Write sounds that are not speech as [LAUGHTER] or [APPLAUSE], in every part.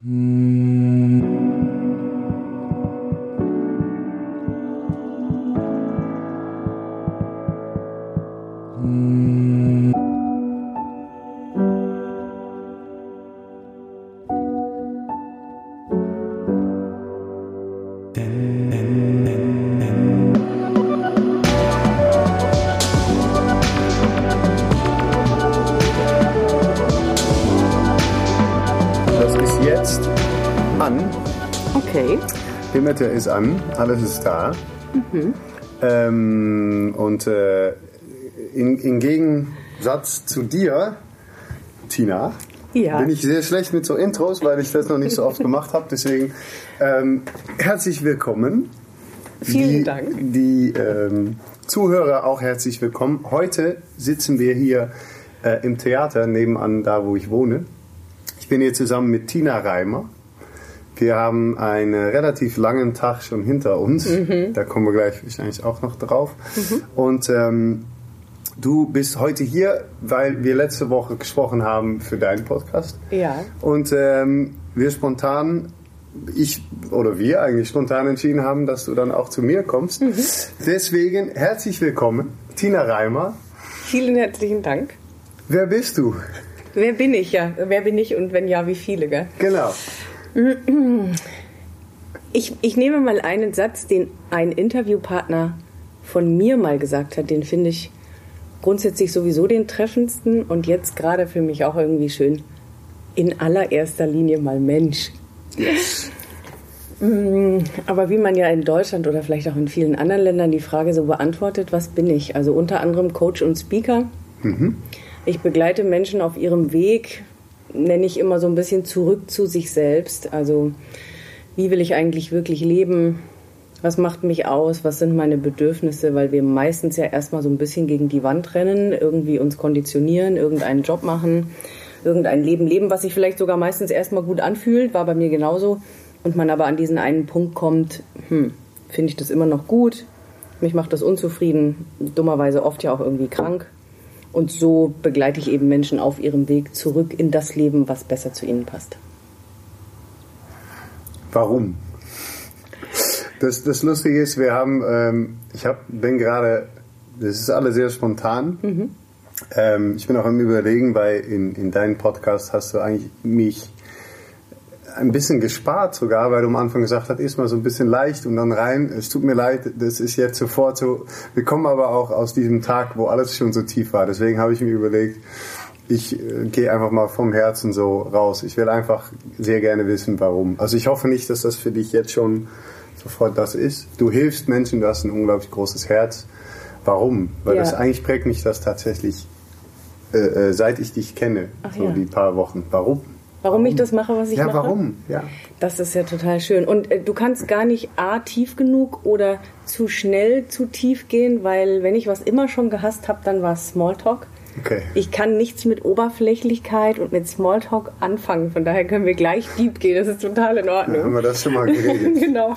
Das Himmelte ist an, alles ist da. Ähm, und äh, in, im Gegensatz zu dir, Tina, Ja. bin ich sehr schlecht mit so Intros, weil ich das noch nicht so oft gemacht habe. Deswegen ähm, herzlich willkommen. Vielen die, Dank. Die ähm, Zuhörer auch herzlich willkommen. Heute sitzen wir hier äh, im Theater nebenan, da wo ich wohne. Ich bin hier zusammen mit Tina Reimer. Wir haben einen relativ langen Tag schon hinter uns. Mhm. Da kommen wir gleich wahrscheinlich auch noch drauf. Und ähm, du bist heute hier, weil wir letzte Woche gesprochen haben für deinen Podcast. Ja. Und ähm, wir spontan, ich oder wir eigentlich spontan entschieden haben, dass du dann auch zu mir kommst. Mhm. Deswegen herzlich willkommen, Tina Reimer. Vielen herzlichen Dank. Wer bist du? Wer bin ich ja? Wer bin ich und wenn ja, wie viele? Gell? Genau. Ich, ich nehme mal einen Satz, den ein Interviewpartner von mir mal gesagt hat. Den finde ich grundsätzlich sowieso den treffendsten und jetzt gerade für mich auch irgendwie schön. In allererster Linie mal Mensch. Mm, Aber wie man ja in Deutschland oder vielleicht auch in vielen anderen Ländern die Frage so beantwortet, was bin ich? Also unter anderem Coach und Speaker. Ich begleite Menschen auf ihrem Weg, nenne ich immer so ein bisschen zurück zu sich selbst. Also wie will ich eigentlich wirklich leben? Was macht mich aus? Was sind meine Bedürfnisse? Weil wir meistens ja erstmal so ein bisschen gegen die Wand rennen, irgendwie uns konditionieren, irgendeinen Job machen, irgendein Leben leben, was sich vielleicht sogar meistens erstmal gut anfühlt, war bei mir genauso. Und man aber an diesen einen Punkt kommt, hm, finde ich das immer noch gut? Mich macht das unzufrieden, dummerweise oft ja auch irgendwie krank. Und so begleite ich eben Menschen auf ihrem Weg zurück in das Leben, was besser zu ihnen passt. Warum? Das, das Lustige ist, wir haben, ähm, ich hab, bin gerade, das ist alles sehr spontan. Ähm, ich bin auch am Überlegen, weil in, in deinem Podcast hast du eigentlich mich ein bisschen gespart sogar, weil du am Anfang gesagt hast, ist mal so ein bisschen leicht und dann rein. Es tut mir leid, das ist jetzt sofort so. Wir kommen aber auch aus diesem Tag, wo alles schon so tief war. Deswegen habe ich mir überlegt, ich äh, gehe einfach mal vom Herzen so raus. Ich will einfach sehr gerne wissen, warum. Also ich hoffe nicht, dass das für dich jetzt schon sofort das ist. Du hilfst Menschen, du hast ein unglaublich großes Herz. Warum? Weil Ja. das eigentlich prägt mich das tatsächlich, äh, äh, seit ich dich kenne, Ach so ja. die paar Wochen. Warum? Warum ich das mache, was ich ja, mache? warum? Ja. Das ist ja total schön. Und äh, du kannst gar nicht A, tief genug oder zu schnell zu tief gehen, weil wenn ich was immer schon gehasst habe, dann war es Smalltalk. Okay. Ich kann nichts mit Oberflächlichkeit und mit Smalltalk anfangen. Von daher können wir gleich deep gehen. Das ist total in Ordnung. Haben wir das schon mal [LAUGHS] geredet? genau.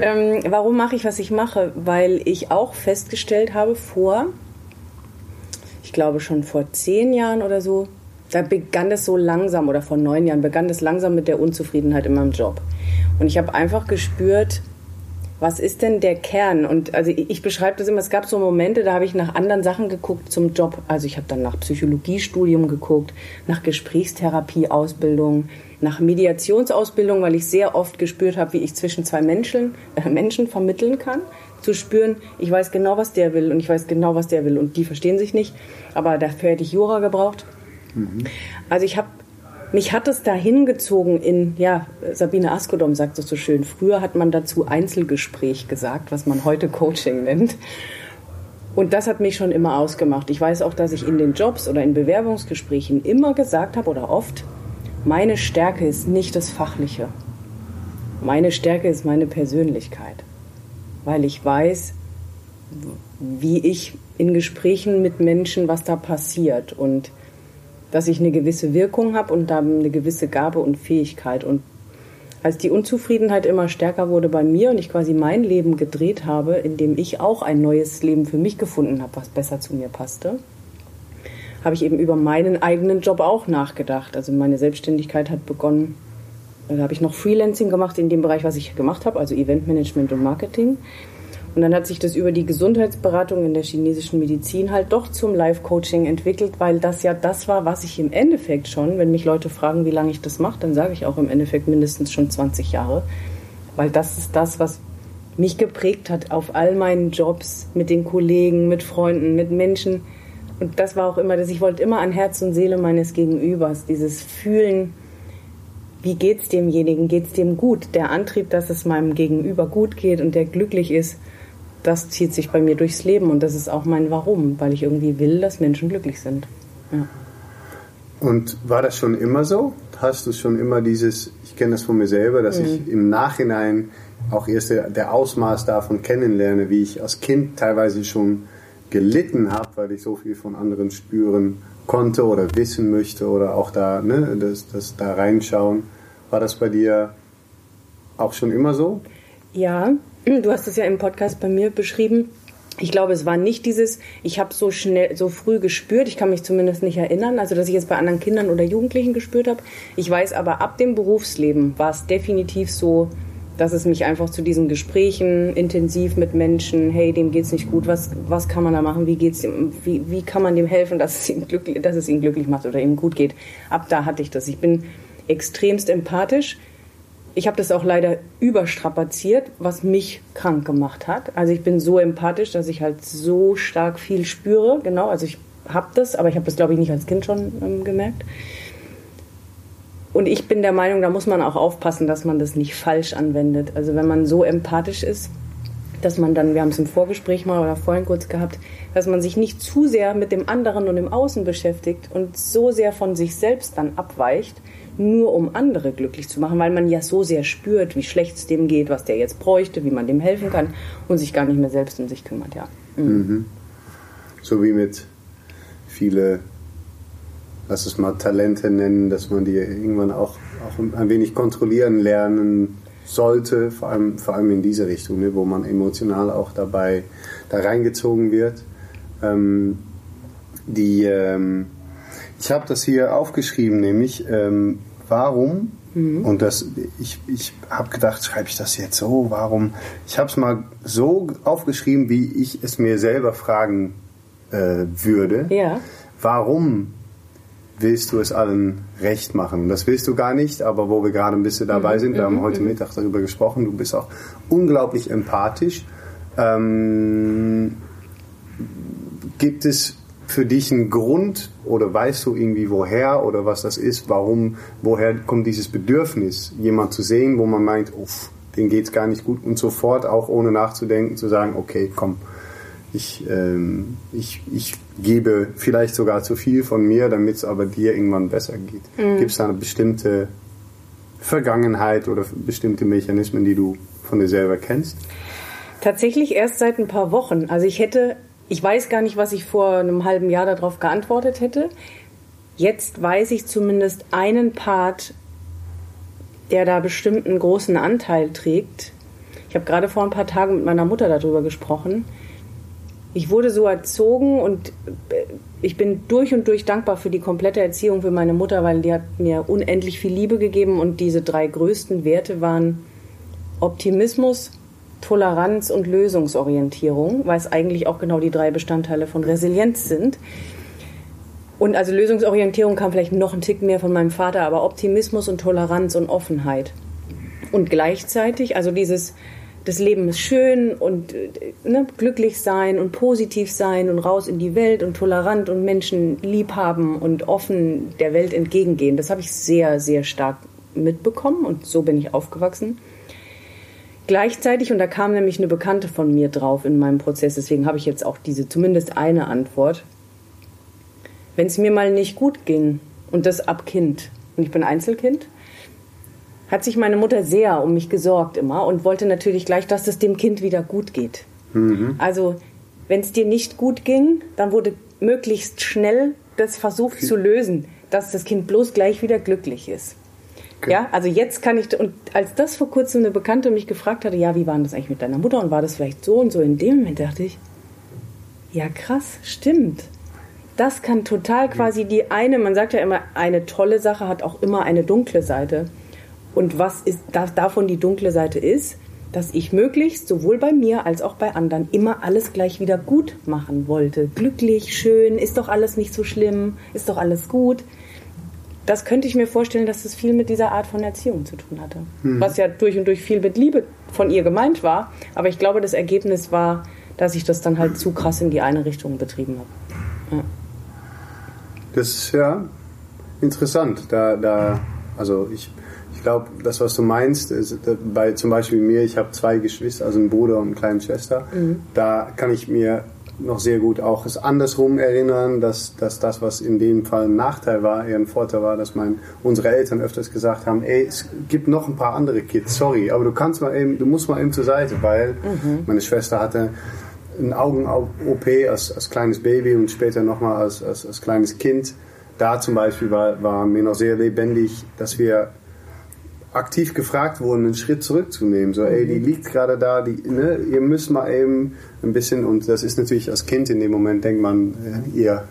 Ähm, warum mache ich, was ich mache? Weil ich auch festgestellt habe vor, ich glaube schon vor zehn Jahren oder so, da begann es so langsam oder vor neun Jahren begann es langsam mit der Unzufriedenheit in meinem Job. Und ich habe einfach gespürt, was ist denn der Kern? Und also ich beschreibe das immer, es gab so Momente, da habe ich nach anderen Sachen geguckt zum Job. Also ich habe dann nach Psychologiestudium geguckt, nach Gesprächstherapieausbildung, nach Mediationsausbildung, weil ich sehr oft gespürt habe, wie ich zwischen zwei Menschen, äh, Menschen vermitteln kann. Zu spüren, ich weiß genau, was der will und ich weiß genau, was der will und die verstehen sich nicht. Aber dafür hätte ich Jura gebraucht. Also ich habe mich hat es dahin gezogen in, ja, Sabine Askodom sagt es so schön, früher hat man dazu Einzelgespräch gesagt, was man heute Coaching nennt. Und das hat mich schon immer ausgemacht. Ich weiß auch, dass ich in den Jobs oder in Bewerbungsgesprächen immer gesagt habe oder oft, meine Stärke ist nicht das Fachliche. Meine Stärke ist meine Persönlichkeit. Weil ich weiß, wie ich in Gesprächen mit Menschen, was da passiert und dass ich eine gewisse Wirkung habe und dann eine gewisse Gabe und Fähigkeit. Und als die Unzufriedenheit immer stärker wurde bei mir und ich quasi mein Leben gedreht habe, in dem ich auch ein neues Leben für mich gefunden habe, was besser zu mir passte, habe ich eben über meinen eigenen Job auch nachgedacht. Also meine Selbstständigkeit hat begonnen da habe ich noch Freelancing gemacht in dem Bereich, was ich gemacht habe, also Eventmanagement und Marketing. Und dann hat sich das über die Gesundheitsberatung in der chinesischen Medizin halt doch zum Life-Coaching entwickelt, weil das ja das war, was ich im Endeffekt schon, wenn mich Leute fragen, wie lange ich das mache, dann sage ich auch im Endeffekt mindestens schon 20 Jahre. Weil das ist das, was mich geprägt hat auf all meinen Jobs, mit den Kollegen, mit Freunden, mit Menschen. Und das war auch immer, dass ich wollte immer an Herz und Seele meines Gegenübers, dieses Fühlen, wie geht's demjenigen, geht's dem gut, der Antrieb, dass es meinem Gegenüber gut geht und der glücklich ist das zieht sich bei mir durchs Leben und das ist auch mein Warum, weil ich irgendwie will, dass Menschen glücklich sind. Ja. Und war das schon immer so? Hast du schon immer dieses, ich kenne das von mir selber, dass mhm. ich im Nachhinein auch erst der, der, Ausmaß davon kennenlerne, wie ich als Kind teilweise schon gelitten habe, weil ich so viel von anderen spüren konnte oder wissen möchte oder auch da, ne, das, das da reinschauen. War das bei dir auch schon immer so? Ja, Du hast es ja im Podcast bei mir beschrieben. Ich glaube, es war nicht dieses, ich habe so schnell, so früh gespürt, ich kann mich zumindest nicht erinnern, also dass ich es bei anderen Kindern oder Jugendlichen gespürt habe. Ich weiß aber, ab dem Berufsleben war es definitiv so, dass es mich einfach zu diesen Gesprächen intensiv mit Menschen, hey, dem geht's nicht gut, was, was kann man da machen, wie geht's ihm, wie, wie kann man dem helfen, dass es, ihm glücklich, dass es ihn glücklich macht oder ihm gut geht. Ab da hatte ich das. Ich bin extremst empathisch ich habe das auch leider überstrapaziert, was mich krank gemacht hat. Also ich bin so empathisch, dass ich halt so stark viel spüre. Genau, also ich habe das, aber ich habe das, glaube ich, nicht als Kind schon ähm, gemerkt. Und ich bin der Meinung, da muss man auch aufpassen, dass man das nicht falsch anwendet. Also wenn man so empathisch ist, dass man dann, wir haben es im Vorgespräch mal oder vorhin kurz gehabt, dass man sich nicht zu sehr mit dem anderen und dem Außen beschäftigt und so sehr von sich selbst dann abweicht, nur um andere glücklich zu machen, weil man ja so sehr spürt, wie schlecht es dem geht, was der jetzt bräuchte, wie man dem helfen kann und sich gar nicht mehr selbst um sich kümmert, ja. Mhm. Mhm. So wie mit viele, lass es mal Talente nennen, dass man die irgendwann auch, auch ein wenig kontrollieren lernen sollte, vor allem, vor allem in diese Richtung, ne, wo man emotional auch dabei da reingezogen wird. Ähm, die ähm, ich habe das hier aufgeschrieben, nämlich ähm, warum, mhm. und das, ich, ich habe gedacht, schreibe ich das jetzt so, warum? Ich habe es mal so aufgeschrieben, wie ich es mir selber fragen äh, würde. Ja. Warum willst du es allen recht machen? Das willst du gar nicht, aber wo wir gerade ein bisschen dabei mhm. sind, wir haben mhm. heute mhm. Mittag darüber gesprochen, du bist auch unglaublich empathisch. Ähm, gibt es für dich einen Grund oder weißt du irgendwie woher oder was das ist, warum, woher kommt dieses Bedürfnis, jemand zu sehen, wo man meint, uff, den geht's gar nicht gut und sofort auch ohne nachzudenken zu sagen, okay, komm, ich, ähm, ich, ich gebe vielleicht sogar zu viel von mir, damit es aber dir irgendwann besser geht. Mhm. Gibt es da eine bestimmte Vergangenheit oder bestimmte Mechanismen, die du von dir selber kennst? Tatsächlich erst seit ein paar Wochen. Also ich hätte ich weiß gar nicht, was ich vor einem halben Jahr darauf geantwortet hätte. Jetzt weiß ich zumindest einen Part, der da bestimmt einen großen Anteil trägt. Ich habe gerade vor ein paar Tagen mit meiner Mutter darüber gesprochen. Ich wurde so erzogen und äh, ich bin durch und durch dankbar für die komplette Erziehung für meine Mutter, weil die hat mir unendlich viel Liebe gegeben und diese drei größten Werte waren Optimismus, Toleranz und Lösungsorientierung, weil es eigentlich auch genau die drei Bestandteile von Resilienz sind. Und also Lösungsorientierung kam vielleicht noch ein Tick mehr von meinem Vater, aber Optimismus und Toleranz und Offenheit. Und gleichzeitig, also dieses, das Leben ist schön und ne, glücklich sein und positiv sein und raus in die Welt und tolerant und Menschen lieb haben und offen der Welt entgegengehen. Das habe ich sehr, sehr stark mitbekommen und so bin ich aufgewachsen. Gleichzeitig, und da kam nämlich eine Bekannte von mir drauf in meinem Prozess, deswegen habe ich jetzt auch diese zumindest eine Antwort. Wenn es mir mal nicht gut ging, und das ab Kind, und ich bin Einzelkind, hat sich meine Mutter sehr um mich gesorgt immer und wollte natürlich gleich, dass es dem Kind wieder gut geht. Mhm. Also, wenn es dir nicht gut ging, dann wurde möglichst schnell das versucht zu lösen, dass das Kind bloß gleich wieder glücklich ist. Okay. Ja, also jetzt kann ich, und als das vor kurzem eine Bekannte mich gefragt hatte, ja, wie war das eigentlich mit deiner Mutter und war das vielleicht so und so, in dem Moment dachte ich, ja krass, stimmt. Das kann total quasi die eine, man sagt ja immer, eine tolle Sache hat auch immer eine dunkle Seite. Und was ist, davon die dunkle Seite ist, dass ich möglichst sowohl bei mir als auch bei anderen immer alles gleich wieder gut machen wollte. Glücklich, schön, ist doch alles nicht so schlimm, ist doch alles gut. Das könnte ich mir vorstellen, dass das viel mit dieser Art von Erziehung zu tun hatte. Hm. Was ja durch und durch viel mit Liebe von ihr gemeint war. Aber ich glaube, das Ergebnis war, dass ich das dann halt zu krass in die eine Richtung betrieben habe. Ja. Das ist ja interessant. Da, da, also ich ich glaube, das, was du meinst, ist, bei zum Beispiel mir, ich habe zwei Geschwister, also einen Bruder und eine kleine Schwester, mhm. da kann ich mir noch sehr gut auch es andersrum erinnern, dass, dass das, was in dem Fall ein Nachteil war, eher ein Vorteil war, dass mein, unsere Eltern öfters gesagt haben, ey, es gibt noch ein paar andere Kids, sorry, aber du kannst mal eben, du musst mal eben zur Seite, weil mhm. meine Schwester hatte ein Augen-OP als, als kleines Baby und später nochmal als, als, als kleines Kind. Da zum Beispiel war, war mir noch sehr lebendig, dass wir aktiv gefragt wurden, einen Schritt zurückzunehmen. So, ey, die mhm. liegt gerade da, die, ne, ihr müsst mal eben ein bisschen, und das ist natürlich als Kind in dem Moment, denkt man, ihr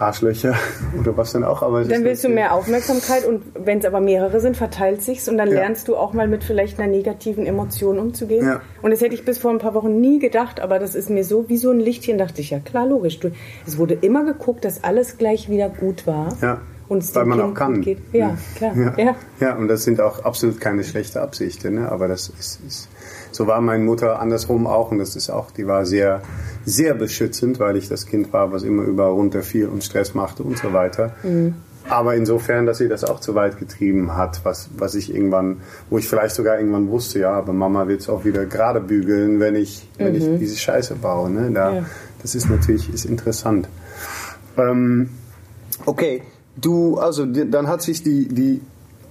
Arschlöcher [LAUGHS] oder was dann auch. Aber dann willst du mehr Aufmerksamkeit und wenn es aber mehrere sind, verteilt sich's und dann ja. lernst du auch mal mit vielleicht einer negativen Emotion umzugehen. Ja. Und das hätte ich bis vor ein paar Wochen nie gedacht, aber das ist mir so wie so ein Lichtchen, dachte ich, ja klar, logisch. Du, es wurde immer geguckt, dass alles gleich wieder gut war. Ja und Weil man auch kann. Geht. Ja, klar. Ja. Ja. ja, und das sind auch absolut keine schlechte Absichten, ne? aber das ist, ist, so war meine Mutter andersrum auch und das ist auch, die war sehr, sehr beschützend, weil ich das Kind war, was immer über runter fiel und Stress machte und so weiter. Mhm. Aber insofern, dass sie das auch zu weit getrieben hat, was, was ich irgendwann, wo ich vielleicht sogar irgendwann wusste, ja, aber Mama wird es auch wieder gerade bügeln, wenn ich, mhm. wenn ich mhm. diese Scheiße baue. Ne? Da, ja. Das ist natürlich ist interessant. Ähm, okay, Du, also dann hat sich die, die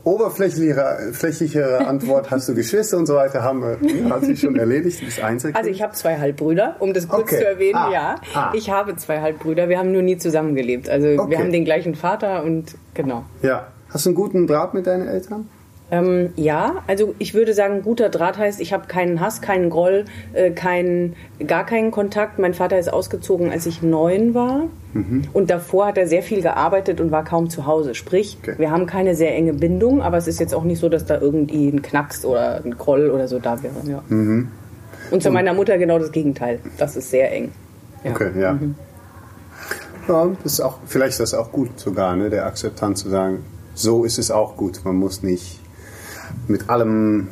oberflächlichere Antwort, hast du Geschwister und so weiter, haben, hat sich schon erledigt, das Einzelkind? Also ich habe zwei Halbbrüder, um das kurz okay. zu erwähnen, ah. ja. Ah. Ich habe zwei Halbbrüder, wir haben nur nie zusammengelebt. Also okay. wir haben den gleichen Vater und genau. Ja. Hast du einen guten Draht mit deinen Eltern? Ähm, ja, also ich würde sagen, guter Draht heißt, ich habe keinen Hass, keinen Groll, äh, keinen, gar keinen Kontakt. Mein Vater ist ausgezogen, als ich neun war. Mhm. Und davor hat er sehr viel gearbeitet und war kaum zu Hause. Sprich, okay. wir haben keine sehr enge Bindung, aber es ist jetzt auch nicht so, dass da irgendwie ein Knacks oder ein Groll oder so da wäre. Ja. Mhm. Und zu meiner Mutter genau das Gegenteil. Das ist sehr eng. Ja. Okay, ja. Mhm. Ja, das ist auch, vielleicht ist das auch gut sogar, ne, der Akzeptanz zu sagen, so ist es auch gut. Man muss nicht mit allem,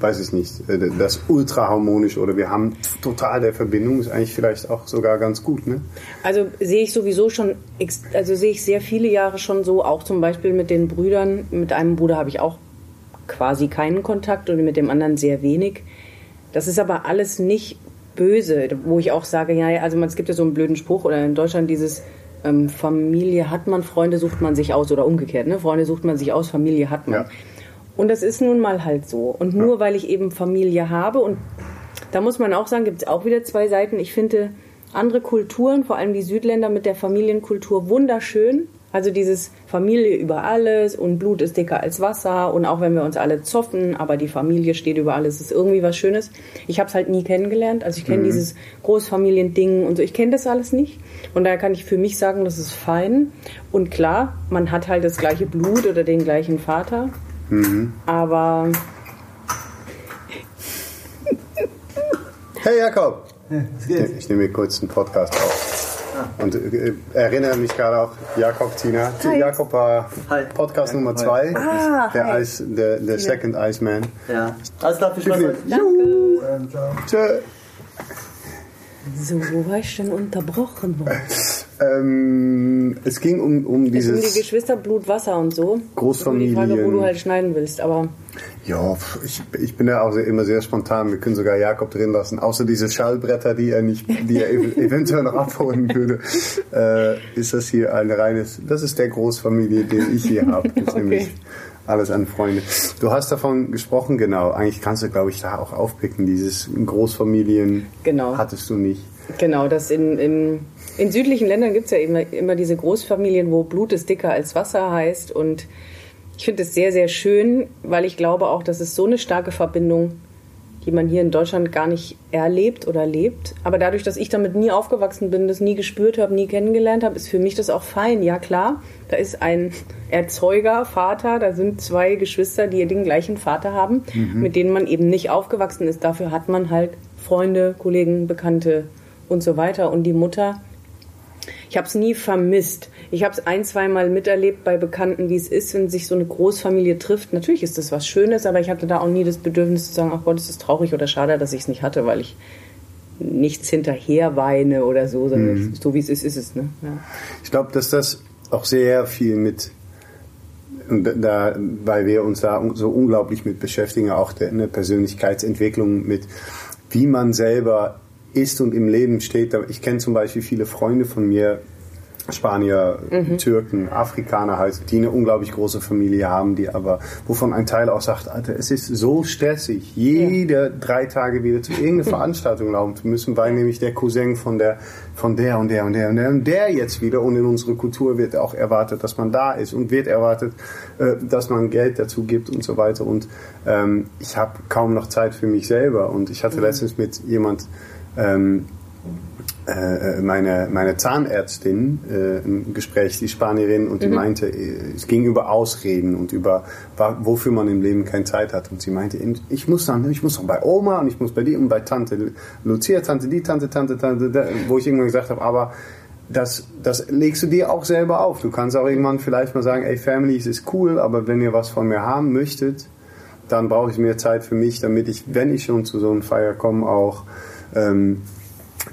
weiß ich nicht, äh, das ultra harmonisch oder wir haben total der Verbindung, ist eigentlich vielleicht auch sogar ganz gut. Ne? Also sehe ich sowieso schon, also sehe ich sehr viele Jahre schon so, auch zum Beispiel mit den Brüdern. Mit einem Bruder habe ich auch quasi keinen Kontakt und mit dem anderen sehr wenig. Das ist aber alles nicht böse, wo ich auch sage, ja, also es gibt ja so einen blöden Spruch oder in Deutschland dieses ähm, Familie hat man, Freunde sucht man sich aus oder umgekehrt, ne? Freunde sucht man sich aus, Familie hat man. Ja. Und das ist nun mal halt so. Und nur ja. weil ich eben Familie habe, und da muss man auch sagen, gibt es auch wieder zwei Seiten. Ich finde andere Kulturen, vor allem die Südländer mit der Familienkultur, wunderschön. Also dieses Familie über alles und Blut ist dicker als Wasser und auch wenn wir uns alle zoffen, aber die Familie steht über alles, ist irgendwie was Schönes. Ich habe es halt nie kennengelernt. Also ich kenne mhm. dieses Großfamiliending und so. Ich kenne das alles nicht. Und daher kann ich für mich sagen, das ist fein. Und klar, man hat halt das gleiche Blut oder den gleichen Vater. Mhm. Aber. Hey Jakob! Ja, ich nehme hier kurz einen Podcast auf. Ah. Und äh, erinnere mich gerade auch, Jakob, Tina. Hi. Jakob war hi. Podcast Nummer 2. Ah, der, Ice, der, der Second Iceman. Ja. Alles klar, viel Spaß. Danke. Tschö. So, wo war ich denn unterbrochen worden? [LAUGHS] Ähm, es ging um, um dieses... Es um die Geschwister, Blut, Wasser und so. Großfamilien. Die Frage, wo du halt schneiden willst, aber... Ja, ich, ich bin ja auch immer sehr spontan. Wir können sogar Jakob drin lassen. Außer diese Schallbretter, die er nicht, die er [LAUGHS] eventuell noch abholen würde, äh, ist das hier ein reines... Das ist der Großfamilie, den ich hier habe. [LAUGHS] Okay. alles an Freunde. Du hast davon gesprochen, genau. Eigentlich kannst du, glaube ich, da auch aufpicken. Dieses Großfamilien genau. hattest du nicht. Genau, das in, in, in südlichen Ländern gibt es ja immer, immer diese Großfamilien, wo Blut ist dicker als Wasser heißt. Und ich finde es sehr, sehr schön, weil ich glaube auch, dass es so eine starke Verbindung die man hier in Deutschland gar nicht erlebt oder lebt. Aber dadurch, dass ich damit nie aufgewachsen bin, das nie gespürt habe, nie kennengelernt habe, ist für mich das auch fein. Ja klar, da ist ein Erzeuger, Vater, da sind zwei Geschwister, die den gleichen Vater haben, mhm. mit denen man eben nicht aufgewachsen ist. Dafür hat man halt Freunde, Kollegen, Bekannte und so weiter. Und die Mutter, ich habe es nie vermisst. Ich habe es ein, zweimal miterlebt bei Bekannten, wie es ist, wenn sich so eine Großfamilie trifft. Natürlich ist das was Schönes, aber ich hatte da auch nie das Bedürfnis zu sagen, ach Gott, ist das traurig oder schade, dass ich es nicht hatte, weil ich nichts hinterher weine oder so, sondern mhm. so wie es ist, ist es. Ne? Ja. Ich glaube, dass das auch sehr viel mit da, weil wir uns da so unglaublich mit beschäftigen, auch der eine Persönlichkeitsentwicklung mit, wie man selber ist und im Leben steht. Ich kenne zum Beispiel viele Freunde von mir, Spanier, mhm. Türken, Afrikaner halt, die eine unglaublich große Familie haben, die aber, wovon ein Teil auch sagt, Alter, es ist so stressig, jede ja. drei Tage wieder zu irgendeiner [LAUGHS] Veranstaltung laufen zu müssen, weil nämlich der Cousin von der, von der und der und der und der und der jetzt wieder und in unserer Kultur wird auch erwartet, dass man da ist und wird erwartet, äh, dass man Geld dazu gibt und so weiter und ähm, ich habe kaum noch Zeit für mich selber und ich hatte mhm. letztens mit jemand ähm, äh, meine, meine Zahnärztin äh, im Gespräch, die Spanierin, und die mhm. meinte, äh, es ging über Ausreden und über wofür man im Leben keine Zeit hat. Und sie meinte, ich muss dann, ich muss noch bei Oma und ich muss bei dir und bei Tante Lucia, Tante die, Tante, Tante, Tante, wo ich irgendwann gesagt habe, aber das, das legst du dir auch selber auf. Du kannst auch irgendwann vielleicht mal sagen, ey, Family, es ist cool, aber wenn ihr was von mir haben möchtet, dann brauche ich mehr Zeit für mich, damit ich, wenn ich schon zu so einem Feier komme, auch ähm,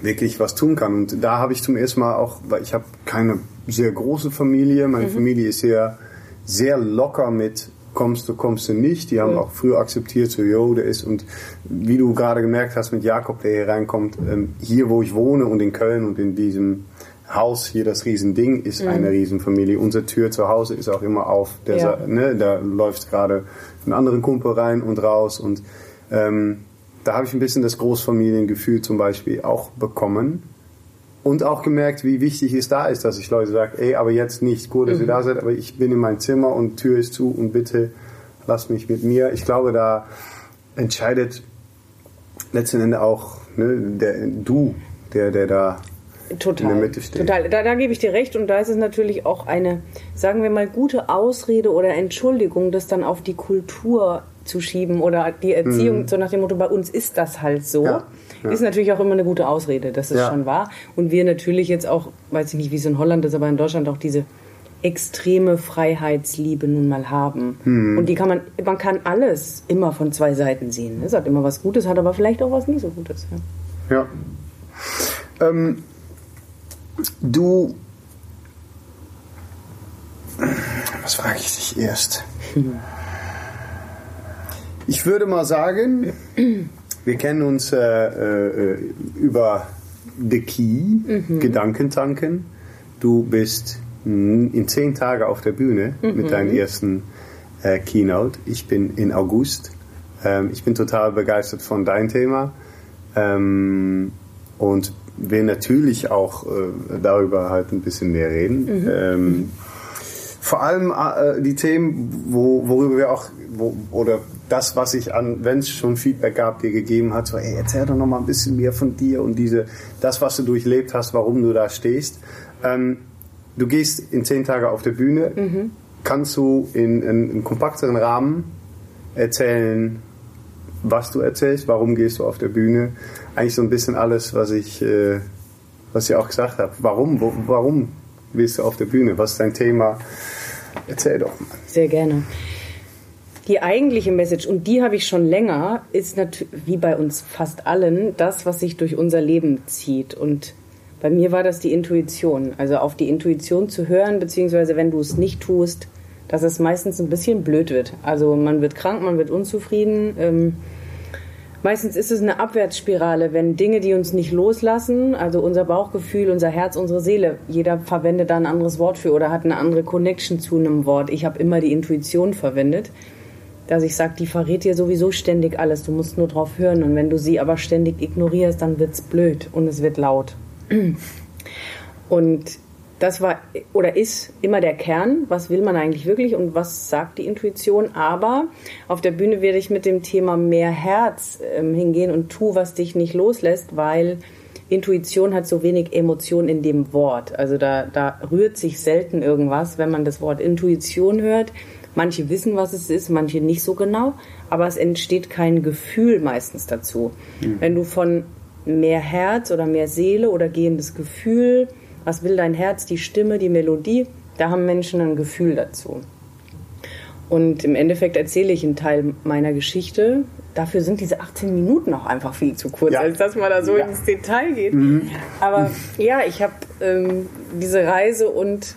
wirklich was tun kann. Und da habe ich zum ersten Mal auch, weil ich habe keine sehr große Familie, meine mhm. Familie ist sehr, sehr locker mit kommst du, kommst du nicht. Die haben mhm. auch früher akzeptiert, so, yo, der ist, und wie du gerade gemerkt hast mit Jakob, der hier reinkommt, ähm, hier wo ich wohne und in Köln und in diesem Haus hier, das Riesending, ist mhm. eine Riesenfamilie. Unsere Tür zu Hause ist auch immer auf. Der, ja. ne, da läuft gerade ein anderer Kumpel rein und raus und ähm, da habe ich ein bisschen das Großfamiliengefühl zum Beispiel auch bekommen. Und auch gemerkt, wie wichtig es da ist, dass ich Leute sage, ey, aber jetzt nicht, cool, dass mhm. ihr da seid, aber ich bin in mein Zimmer und Tür ist zu und bitte lass mich mit mir. Ich glaube, da entscheidet letzten Endes auch ne, der, du, der, der da Total. in der Mitte steht. Total. Da, da gebe ich dir recht und da ist es natürlich auch eine, sagen wir mal, gute Ausrede oder Entschuldigung, das dann auf die Kultur zu schieben oder die Erziehung, mhm. so nach dem Motto, bei uns ist das halt so, ja, ja. ist natürlich auch immer eine gute Ausrede, das ist ja. schon wahr. Und wir natürlich jetzt auch, weiß ich nicht, wie es in Holland ist, aber in Deutschland auch diese extreme Freiheitsliebe nun mal haben. Mhm. Und die kann man, man kann alles immer von zwei Seiten sehen. Es hat immer was Gutes, hat aber vielleicht auch was nicht so Gutes. Ja. Ähm, du, was frage ich dich erst? [LAUGHS] Mhm. Ich würde mal sagen, wir kennen uns äh, äh, über The Key, mhm. Gedankentanken. Du bist in zehn Tagen auf der Bühne mhm. mit deinem ersten äh, Keynote. Ich bin in August. Ähm, ich bin total begeistert von deinem Thema ähm, und will natürlich auch äh, darüber halt ein bisschen mehr reden. Mhm. Ähm, vor allem äh, die Themen, wo, worüber wir auch, wo, oder das, was ich an, wenn es schon Feedback gab, dir gegeben hat, so, ey, erzähl doch noch mal ein bisschen mehr von dir und diese, das, was du durchlebt hast, warum du da stehst. Ähm, du gehst in zehn Tage auf der Bühne, mhm. kannst du in, in, in einem kompakteren Rahmen erzählen, was du erzählst, warum gehst du auf der Bühne, eigentlich so ein bisschen alles, was ich, äh, was ich auch gesagt habe. Warum, wo, warum bist du auf der Bühne? Was ist dein Thema? Erzähl doch mal. Sehr gerne. Die eigentliche Message, und die habe ich schon länger, ist natürlich, wie bei uns fast allen, das, was sich durch unser Leben zieht. Und bei mir war das die Intuition. Also auf die Intuition zu hören, beziehungsweise wenn du es nicht tust, dass es meistens ein bisschen blöd wird. Also man wird krank, man wird unzufrieden. Ähm, meistens ist es eine Abwärtsspirale, wenn Dinge, die uns nicht loslassen, also unser Bauchgefühl, unser Herz, unsere Seele, jeder verwendet da ein anderes Wort für oder hat eine andere Connection zu einem Wort. Ich habe immer die Intuition verwendet dass ich sage, die verrät dir sowieso ständig alles, du musst nur drauf hören und wenn du sie aber ständig ignorierst, dann wird's blöd und es wird laut. [CLEARS THROAT] Und das war oder ist immer der Kern. Was will man eigentlich wirklich und was sagt die Intuition? Aber auf der Bühne werde ich mit dem Thema mehr Herz ähm, hingehen und tu, was dich nicht loslässt, weil Intuition hat so wenig Emotion in dem Wort. Also da, da rührt sich selten irgendwas, wenn man das Wort Intuition hört. Manche wissen, was es ist, manche nicht so genau, aber es entsteht kein Gefühl meistens dazu. Mhm. Wenn du von mehr Herz oder mehr Seele oder gehendes Gefühl was will dein Herz, die Stimme, die Melodie? Da haben Menschen ein Gefühl dazu. Und im Endeffekt erzähle ich einen Teil meiner Geschichte. Dafür sind diese 18 Minuten auch einfach viel zu kurz, ja. als dass man da so ja. ins Detail geht. Mhm. Aber ja, ich habe ähm, diese Reise und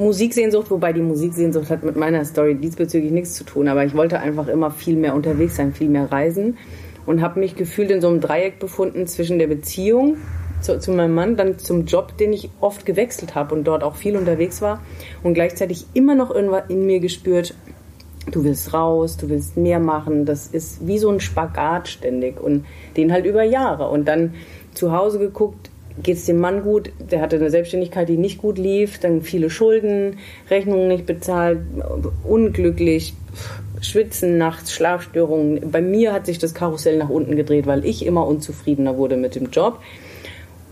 Musiksehnsucht, wobei die Musiksehnsucht hat mit meiner Story diesbezüglich nichts zu tun. Aber ich wollte einfach immer viel mehr unterwegs sein, viel mehr reisen und habe mich gefühlt in so einem Dreieck befunden zwischen der Beziehung, zu, zu meinem Mann, dann zum Job, den ich oft gewechselt habe und dort auch viel unterwegs war und gleichzeitig immer noch irgendwas in mir gespürt, du willst raus, du willst mehr machen. Das ist wie so ein Spagat ständig und den halt über Jahre. Und dann zu Hause geguckt, geht es dem Mann gut? Der hatte eine Selbstständigkeit, die nicht gut lief, dann viele Schulden, Rechnungen nicht bezahlt, unglücklich, Schwitzen nachts, Schlafstörungen. Bei mir hat sich das Karussell nach unten gedreht, weil ich immer unzufriedener wurde mit dem Job.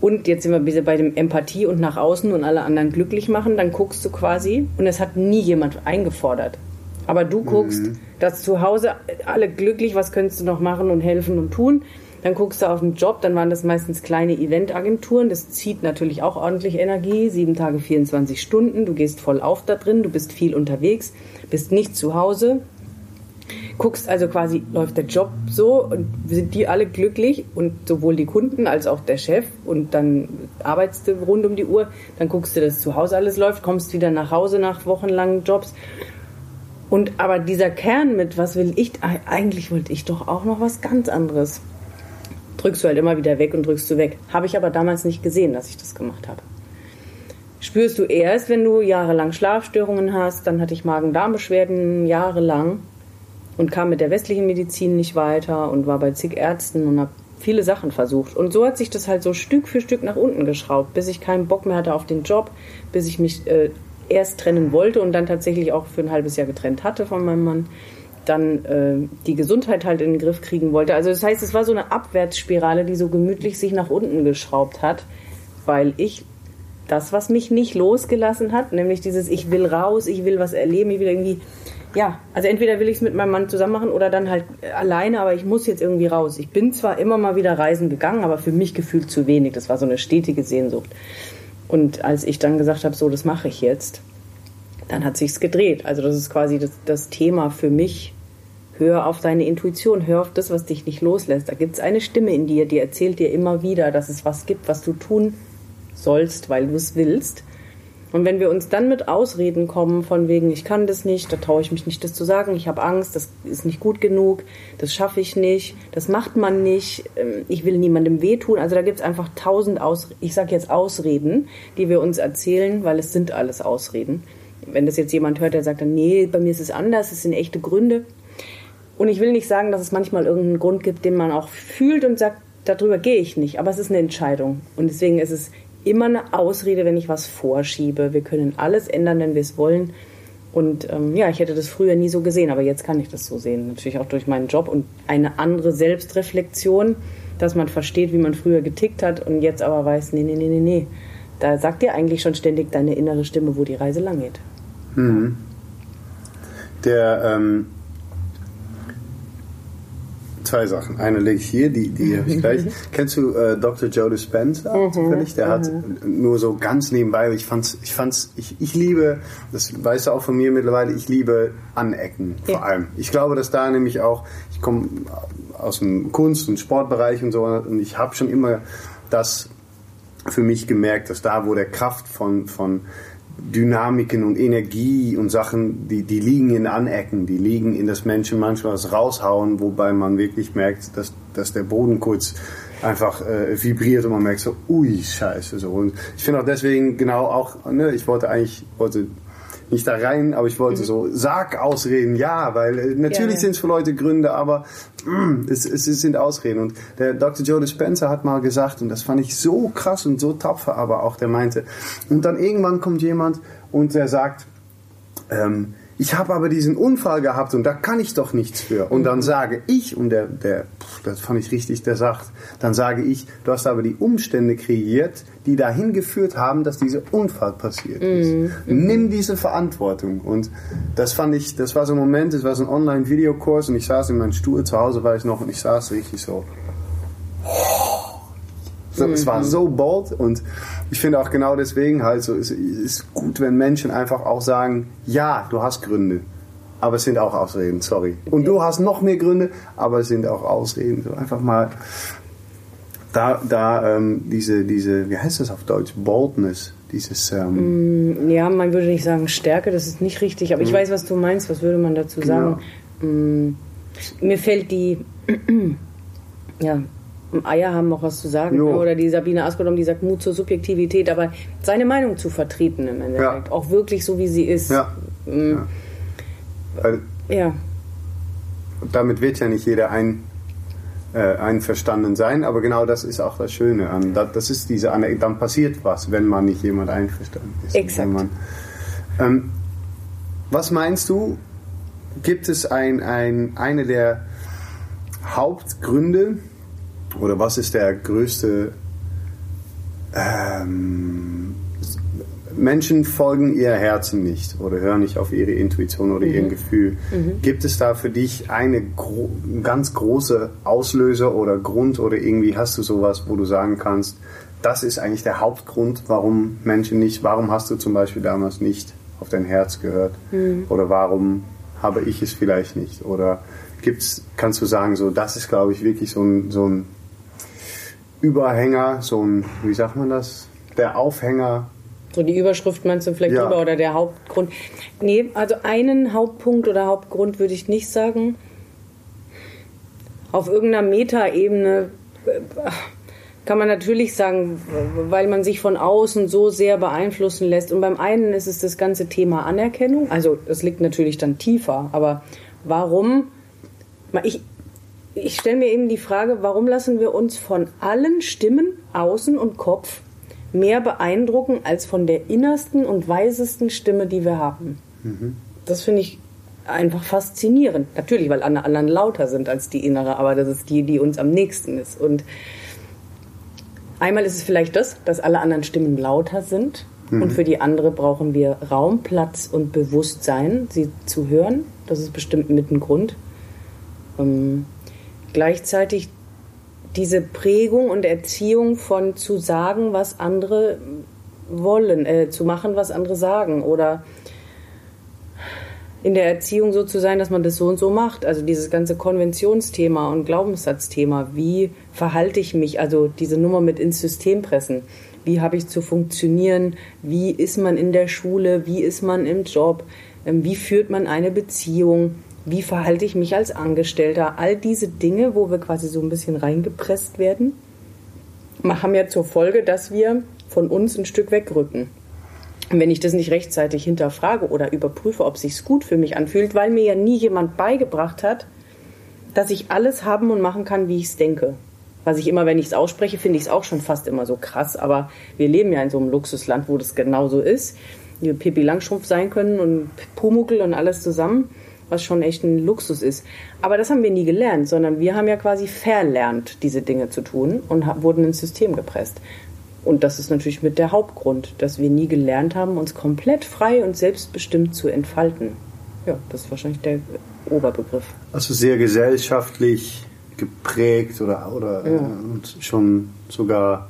Und jetzt sind wir wieder bei dem Empathie und nach außen und alle anderen glücklich machen. Dann guckst du quasi und es hat nie jemand eingefordert. Aber du guckst, mhm. dass zu Hause alle glücklich, was könntest du noch machen und helfen und tun. Dann guckst du auf den Job, dann waren das meistens kleine Eventagenturen. Das zieht natürlich auch ordentlich Energie. Sieben Tage, 24 Stunden. Du gehst voll auf da drin, du bist viel unterwegs, bist nicht zu Hause guckst also quasi, läuft der Job so und sind die alle glücklich und sowohl die Kunden als auch der Chef und dann arbeitest du rund um die Uhr, dann guckst du, dass zu Hause alles läuft, kommst wieder nach Hause nach wochenlangen Jobs. Und aber dieser Kern mit, was will ich, eigentlich wollte ich doch auch noch was ganz anderes. Drückst du halt immer wieder weg und drückst du weg. Habe ich aber damals nicht gesehen, dass ich das gemacht habe spürst du erst, wenn du jahrelang Schlafstörungen hast. Dann hatte ich Magen-Darm-Beschwerden jahrelang und kam mit der westlichen Medizin nicht weiter und war bei zig Ärzten und habe viele Sachen versucht. Und so hat sich das halt so Stück für Stück nach unten geschraubt, bis ich keinen Bock mehr hatte auf den Job, bis ich mich äh, erst trennen wollte und dann tatsächlich auch für ein halbes Jahr getrennt hatte von meinem Mann. Dann äh, die Gesundheit halt in den Griff kriegen wollte. Also das heißt, es war so eine Abwärtsspirale, die so gemütlich sich nach unten geschraubt hat, weil ich das, was mich nicht losgelassen hat, nämlich dieses Ich will raus, ich will was erleben, ich will irgendwie ja, also entweder will ich es mit meinem Mann zusammen machen oder dann halt alleine, aber ich muss jetzt irgendwie raus. Ich bin zwar immer mal wieder reisen gegangen, aber für mich gefühlt zu wenig. Das war so eine stetige Sehnsucht. Und als ich dann gesagt habe, so, das mache ich jetzt, dann hat sich's gedreht. Also das ist quasi das, das Thema für mich. Hör auf deine Intuition, hör auf das, was dich nicht loslässt. Da gibt es eine Stimme in dir, die erzählt dir immer wieder, dass es was gibt, was du tun sollst, weil du es willst. Und wenn wir uns dann mit Ausreden kommen, von wegen, ich kann das nicht, da traue ich mich nicht, das zu sagen, ich habe Angst, das ist nicht gut genug, das schaffe ich nicht, das macht man nicht, ähm, ich will niemandem wehtun. Also da gibt es einfach tausend Aus, ich sage jetzt Ausreden, die wir uns erzählen, weil es sind alles Ausreden. Wenn das jetzt jemand hört, der sagt dann, nee, bei mir ist es anders, es sind echte Gründe. Und ich will nicht sagen, dass es manchmal irgendeinen Grund gibt, den man auch fühlt und sagt, darüber gehe ich nicht, aber es ist eine Entscheidung. Und deswegen ist es immer eine Ausrede, wenn ich was vorschiebe. Wir können alles ändern, wenn wir es wollen. Und ähm, ja, ich hätte das früher nie so gesehen, aber jetzt kann ich das so sehen. Natürlich auch durch meinen Job und eine andere Selbstreflexion, dass man versteht, wie man früher getickt hat und jetzt aber weiß, nee, nee, nee, nee, nee. Da sagt dir eigentlich schon ständig deine innere Stimme, wo die Reise lang geht. Mhm. Der, ähm, zwei Sachen. Eine lege ich hier, die, die habe ich gleich. Kennst du äh, Dr. Joe Dispenza mhm. zufällig? Der hat mhm. nur so ganz nebenbei, ich fand's, ich fand's, ich, ich liebe, das weißt du auch von mir mittlerweile, ich liebe Anecken vor ja. allem. Ich glaube, dass da nämlich auch, ich komme aus dem Kunst- und Sportbereich und so und ich habe schon immer das für mich gemerkt, dass da, wo der Kraft von, von Dynamiken und Energie und Sachen, die, die liegen in Anecken, die liegen in das Menschen manchmal was raushauen, wobei man wirklich merkt, dass, dass der Boden kurz einfach äh, vibriert und man merkt so, ui, scheiße. So. Und ich finde auch deswegen genau auch, ne, ich wollte eigentlich, wollte nicht da rein, aber ich wollte mhm. so, sag Ausreden, ja, weil äh, natürlich ja, sind es für Leute Gründe, aber mm, es, es, es, sind Ausreden. Und der Dr. Joe Dispenza hat mal gesagt, und das fand ich so krass und so tapfer, aber auch der meinte, und dann irgendwann kommt jemand und der sagt, ähm, ich habe aber diesen Unfall gehabt und da kann ich doch nichts für. Und dann sage ich, und der, der, das fand ich richtig, der sagt, dann sage ich, du hast aber die Umstände kreiert, die dahin geführt haben, dass dieser Unfall passiert ist. Mhm. Nimm diese Verantwortung. Und das fand ich, das war so ein Moment, das war so ein Online-Videokurs und ich saß in meinem Stuhl zu Hause, war ich noch, und ich saß richtig so. so mhm. Es war so bold und ich finde auch genau deswegen halt so, es ist gut, wenn Menschen einfach auch sagen, ja, du hast Gründe, aber es sind auch Ausreden, sorry. Und du hast noch mehr Gründe, aber es sind auch Ausreden. So einfach mal da, da ähm, diese, diese, wie heißt das auf Deutsch, Boldness, dieses... Ähm mm, ja, man würde nicht sagen Stärke, das ist nicht richtig, aber ich mm. weiß, was du meinst, was würde man dazu sagen? Genau. Mm, mir fällt die, [CLEARS THROAT] ja, Eier haben auch was zu sagen. Jo. Oder die Sabine Askodom, die sagt Mut zur Subjektivität, aber seine Meinung zu vertreten im Endeffekt. Ja. Auch wirklich so, wie sie ist. Ja. Mhm. ja. ja. Damit wird ja nicht jeder ein, äh, einverstanden sein, aber genau das ist auch das Schöne an. Das ist diese dann passiert was, wenn man nicht jemand einverstanden ist. Exakt. Man, ähm, was meinst du, gibt es ein, ein, eine der Hauptgründe, oder was ist der größte ähm, Menschen folgen ihr Herzen nicht oder hören nicht auf ihre Intuition oder mhm. ihr Gefühl. Mhm. Gibt es da für dich eine gro ganz große Auslöser oder Grund oder irgendwie hast du sowas, wo du sagen kannst, das ist eigentlich der Hauptgrund, warum Menschen nicht, warum hast du zum Beispiel damals nicht auf dein Herz gehört mhm. oder warum habe ich es vielleicht nicht oder gibt's, kannst du sagen, so das ist glaube ich wirklich so ein, so ein Überhänger, so ein, wie sagt man das? Der Aufhänger. So die Überschrift meinst du vielleicht ja. drüber oder der Hauptgrund? Nee, also einen Hauptpunkt oder Hauptgrund würde ich nicht sagen. Auf irgendeiner Metaebene äh, kann man natürlich sagen, weil man sich von außen so sehr beeinflussen lässt. Und beim einen ist es das ganze Thema Anerkennung. Also es liegt natürlich dann tiefer. Aber warum? Ich, ich stelle mir eben die Frage, warum lassen wir uns von allen Stimmen, Außen und Kopf mehr beeindrucken als von der innersten und weisesten Stimme, die wir haben? Mhm. Das finde ich einfach faszinierend. Natürlich, weil alle anderen lauter sind als die innere, aber das ist die, die uns am nächsten ist. Und einmal ist es vielleicht das, dass alle anderen Stimmen lauter sind. Mhm. Und für die andere brauchen wir Raum, Platz und Bewusstsein, sie zu hören. Das ist bestimmt mit ein Grund. Ähm, gleichzeitig diese Prägung und Erziehung von zu sagen, was andere wollen, äh, zu machen, was andere sagen oder in der Erziehung so zu sein, dass man das so und so macht. Also dieses ganze Konventionsthema und Glaubenssatzthema. Wie verhalte ich mich? Also diese Nummer mit ins System pressen. Wie habe ich zu funktionieren? Wie ist man in der Schule? Wie ist man im Job? Ähm, wie führt man eine Beziehung? Wie verhalte ich mich als Angestellter, all diese Dinge, wo wir quasi so ein bisschen reingepresst werden, haben ja zur Folge, dass wir von uns ein Stück wegrücken. Und wenn ich das nicht rechtzeitig hinterfrage oder überprüfe, ob sich's gut für mich anfühlt, weil mir ja nie jemand beigebracht hat, dass ich alles haben und machen kann, wie ich es denke. Was ich immer, wenn ich es ausspreche, finde ich es auch schon fast immer so krass. Aber wir leben ja in so einem Luxusland, wo das genauso ist. Wir Pippi Langstrumpf sein können und Pumuckel und alles zusammen was schon echt ein Luxus ist. Aber das haben wir nie gelernt, sondern wir haben ja quasi verlernt, diese Dinge zu tun und wurden ins System gepresst. Und das ist natürlich mit der Hauptgrund, dass wir nie gelernt haben, uns komplett frei und selbstbestimmt zu entfalten. Ja, das ist wahrscheinlich der Oberbegriff. Also sehr gesellschaftlich geprägt oder, oder ja. und schon sogar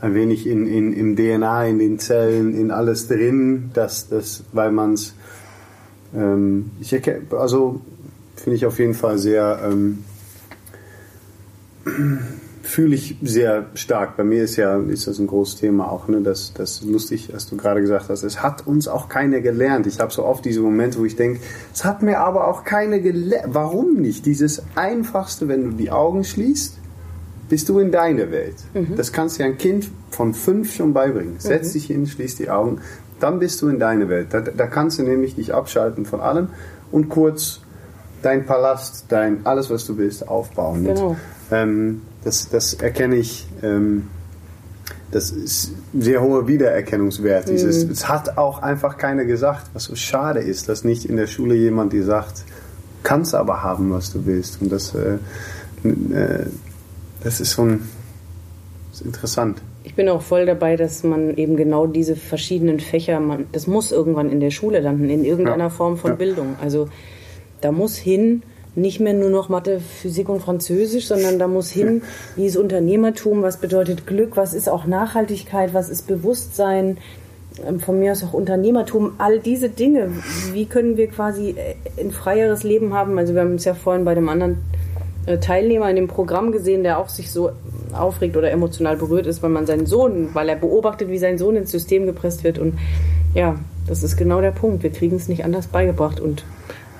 ein wenig in, in, im DNA, in den Zellen, in alles drin, dass das, weil man es ähm, ich erkenne, also finde ich auf jeden Fall sehr, ähm, fühle ich sehr stark. Bei mir ist ja, ist das ein großes Thema auch, ne? Das, das lustig, was du gerade gesagt hast. Es hat uns auch keiner gelernt. Ich habe so oft diese Momente, wo ich denke, es hat mir aber auch keine gelernt. Warum nicht? Dieses Einfachste, wenn du die Augen schließt, bist du in deine Welt. Mhm. Das kannst du ja ein Kind von fünf schon beibringen. Setz mhm. dich hin, schließ die Augen Dann bist du in deine Welt. Da, da kannst du nämlich dich abschalten von allem und kurz dein Palast, dein alles, was du bist, aufbauen. Genau. Ähm, das, das erkenne ich. Ähm, das ist sehr hoher Wiedererkennungswert. Mhm. es hat auch einfach keiner gesagt, was so schade ist, dass nicht in der Schule jemand dir sagt, kannst aber haben, was du willst. Und das, äh, äh, das ist schon das ist interessant. Ich bin auch voll dabei, dass man eben genau diese verschiedenen Fächer, man, das muss irgendwann in der Schule landen, in irgendeiner ja. Form von ja. Bildung. Also da muss hin nicht mehr nur noch Mathe, Physik und Französisch, sondern da muss hin, [LAUGHS] wie ist Unternehmertum, was bedeutet Glück, was ist auch Nachhaltigkeit, was ist Bewusstsein, ähm, von mir aus auch Unternehmertum, all diese Dinge. Wie können wir quasi äh, ein freieres Leben haben? Also wir haben es ja vorhin bei dem anderen Teilnehmer in dem Programm gesehen, der auch sich so aufregt oder emotional berührt ist, weil man seinen Sohn, weil er beobachtet, wie sein Sohn ins System gepresst wird. Und ja, das ist genau der Punkt. Wir kriegen es nicht anders beigebracht und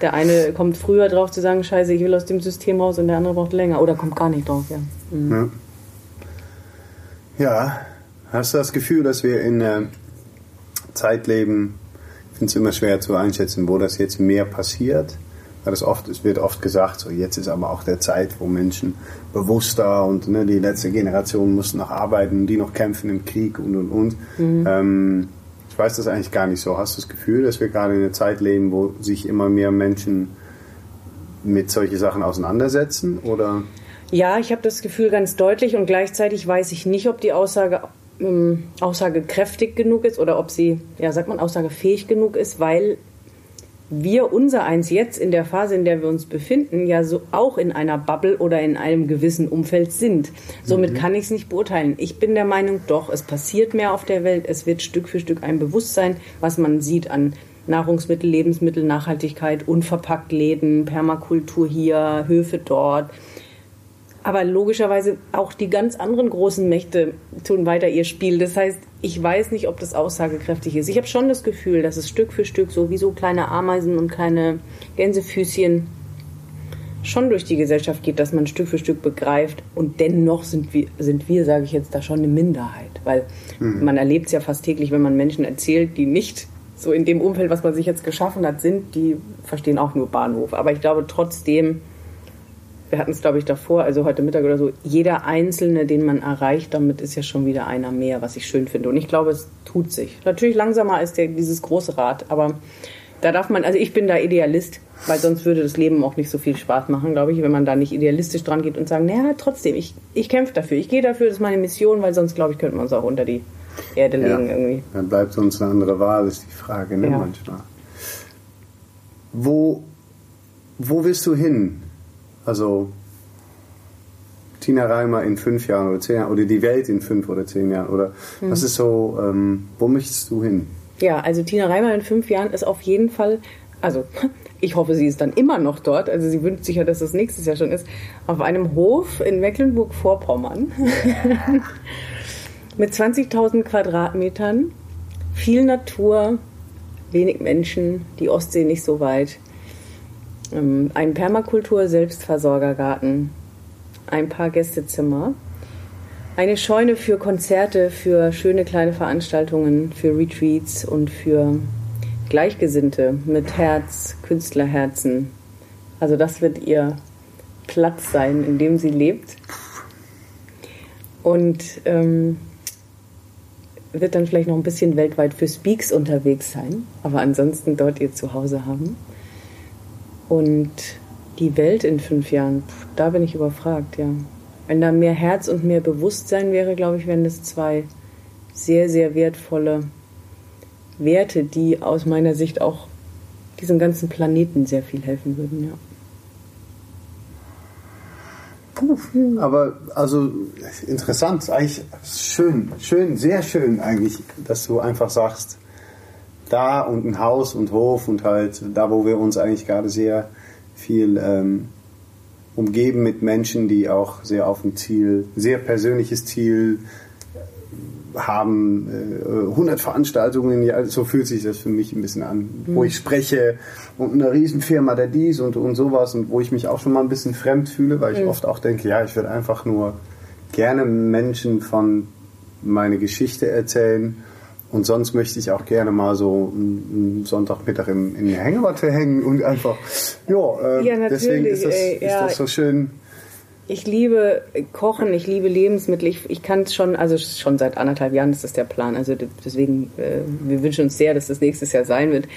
der eine kommt früher drauf zu sagen, scheiße, ich will aus dem System raus und der andere braucht länger oder kommt gar nicht drauf, ja. Mhm. Ja. ja. hast du das Gefühl, dass wir in der Zeit leben, ich finde es immer schwer zu einschätzen, wo das jetzt mehr passiert. Weil das oft, es wird oft gesagt, so jetzt ist aber auch der Zeit, wo Menschen bewusster und ne, die letzte Generation muss noch arbeiten, die noch kämpfen im Krieg und und und. Mhm. Ähm, ich weiß das eigentlich gar nicht so. Hast du das Gefühl, dass wir gerade in einer Zeit leben, wo sich immer mehr Menschen mit solchen Sachen auseinandersetzen? Oder? Ja, ich habe das Gefühl ganz deutlich und gleichzeitig weiß ich nicht, ob die Aussage ähm, aussagekräftig genug ist oder ob sie, ja, sagt man, aussagefähig genug ist, weil wir unser eins jetzt in der Phase, in der wir uns befinden, ja so auch in einer Bubble oder in einem gewissen Umfeld sind. Somit mhm. kann ich es nicht beurteilen. Ich bin der Meinung, doch, es passiert mehr auf der Welt. Es wird Stück für Stück ein Bewusstsein, was man sieht an Nahrungsmittel, Lebensmittel, Nachhaltigkeit, unverpackt Läden, Permakultur hier, Höfe dort, aber logischerweise auch die ganz anderen großen Mächte tun weiter ihr Spiel. Das heißt, ich weiß nicht, ob das aussagekräftig ist. Ich habe schon das Gefühl, dass es Stück für Stück so wie so kleine Ameisen und kleine Gänsefüßchen schon durch die Gesellschaft geht, dass man Stück für Stück begreift. Und dennoch sind wir, sind wir sage ich jetzt, da schon eine Minderheit. Weil mhm. man erlebt es ja fast täglich, wenn man Menschen erzählt, die nicht so in dem Umfeld, was man sich jetzt geschaffen hat, sind, die verstehen auch nur Bahnhof. Aber ich glaube trotzdem, wir hatten es, glaube ich, davor, also heute Mittag oder so, jeder Einzelne, den man erreicht, damit ist ja schon wieder einer mehr, was ich schön finde. Und ich glaube, es tut sich. Natürlich langsamer als der, dieses große Rad, aber da darf man, also ich bin da Idealist, weil sonst würde das Leben auch nicht so viel Spaß machen, glaube ich, wenn man da nicht idealistisch dran geht und sagt, naja, trotzdem, ich, ich kämpfe dafür, ich gehe dafür, das ist meine Mission, weil sonst, glaube ich, könnte man uns auch unter die Erde legen ja, irgendwie. Dann bleibt uns eine andere Wahl, ist die Frage, ne, ja. manchmal. Wo, wo willst du hin? Also Tina Reimer in fünf Jahren oder zehn Jahren oder die Welt in fünf oder zehn Jahren oder? Hm. was ist so, ähm, wo möchtest du hin? Ja, also Tina Reimer in fünf Jahren ist auf jeden Fall, also [LAUGHS] ich hoffe, sie ist dann immer noch dort, also sie wünscht sich ja, dass das nächstes Jahr schon ist, auf einem Hof in Mecklenburg-Vorpommern. [LAUGHS] Mit 20.000 Quadratmetern, viel Natur, wenig Menschen, die Ostsee nicht so weit ein Permakultur-Selbstversorgergarten, ein paar Gästezimmer, eine Scheune für Konzerte, für schöne kleine Veranstaltungen, für Retreats und für Gleichgesinnte mit Herz, Künstlerherzen. Also das wird ihr Platz sein, in dem sie lebt. Und ähm, wird dann vielleicht noch ein bisschen weltweit für Speaks unterwegs sein, aber ansonsten dort ihr Zuhause haben. Und die Welt in fünf Jahren, da bin ich überfragt, ja. Wenn da mehr Herz und mehr Bewusstsein wäre, glaube ich, wären das zwei sehr, sehr wertvolle Werte, die aus meiner Sicht auch diesem ganzen Planeten sehr viel helfen würden, ja. Puh, aber also interessant, eigentlich schön, schön, sehr schön eigentlich, dass du einfach sagst, da und ein Haus und Hof und halt da, wo wir uns eigentlich gerade sehr viel ähm, umgeben mit Menschen, die auch sehr auf ein Ziel, sehr persönliches Ziel haben, äh, 100 Veranstaltungen, ja, so fühlt sich das für mich ein bisschen an, mhm. wo ich spreche und eine Riesenfirma, der dies und, und sowas und wo ich mich auch schon mal ein bisschen fremd fühle, weil ich mhm. oft auch denke, ja, ich würde einfach nur gerne Menschen von meiner Geschichte erzählen und sonst möchte ich auch gerne mal so einen Sonntagmittag im, in der Hängematte hängen und einfach, ja, äh, ja deswegen ist das, ey, ja. ist das so schön. Ich liebe Kochen, ich liebe Lebensmittel. Ich, ich kann es schon, also schon seit anderthalb Jahren ist das der Plan. Also deswegen, äh, wir wünschen uns sehr, dass das nächstes Jahr sein wird.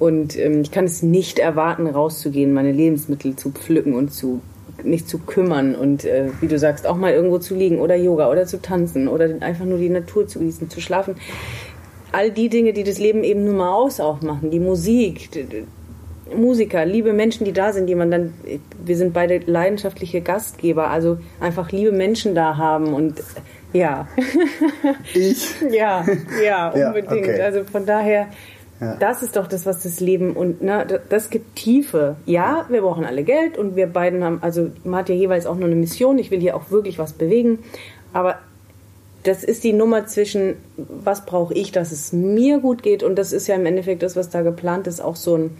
Und ähm, ich kann es nicht erwarten, rauszugehen, meine Lebensmittel zu pflücken und zu mich zu kümmern und äh, wie du sagst, auch mal irgendwo zu liegen oder Yoga oder zu tanzen oder einfach nur die Natur zu genießen, zu schlafen. All die Dinge, die das Leben eben nur mal aus auch machen, die Musik, die, die Musiker, liebe Menschen, die da sind, die man dann, wir sind beide leidenschaftliche Gastgeber, also einfach liebe Menschen da haben und ja. [LAUGHS] Ich? ja, ja, unbedingt. Ja, okay. Also von daher, ja. Das ist doch das, was das Leben und ne, das gibt Tiefe. Ja, wir brauchen alle Geld und wir beiden haben, also man hat ja jeweils auch nur eine Mission. Ich will hier auch wirklich was bewegen, aber das ist die Nummer zwischen, was brauche ich, dass es mir gut geht und das ist ja im Endeffekt das, was da geplant ist, auch so ein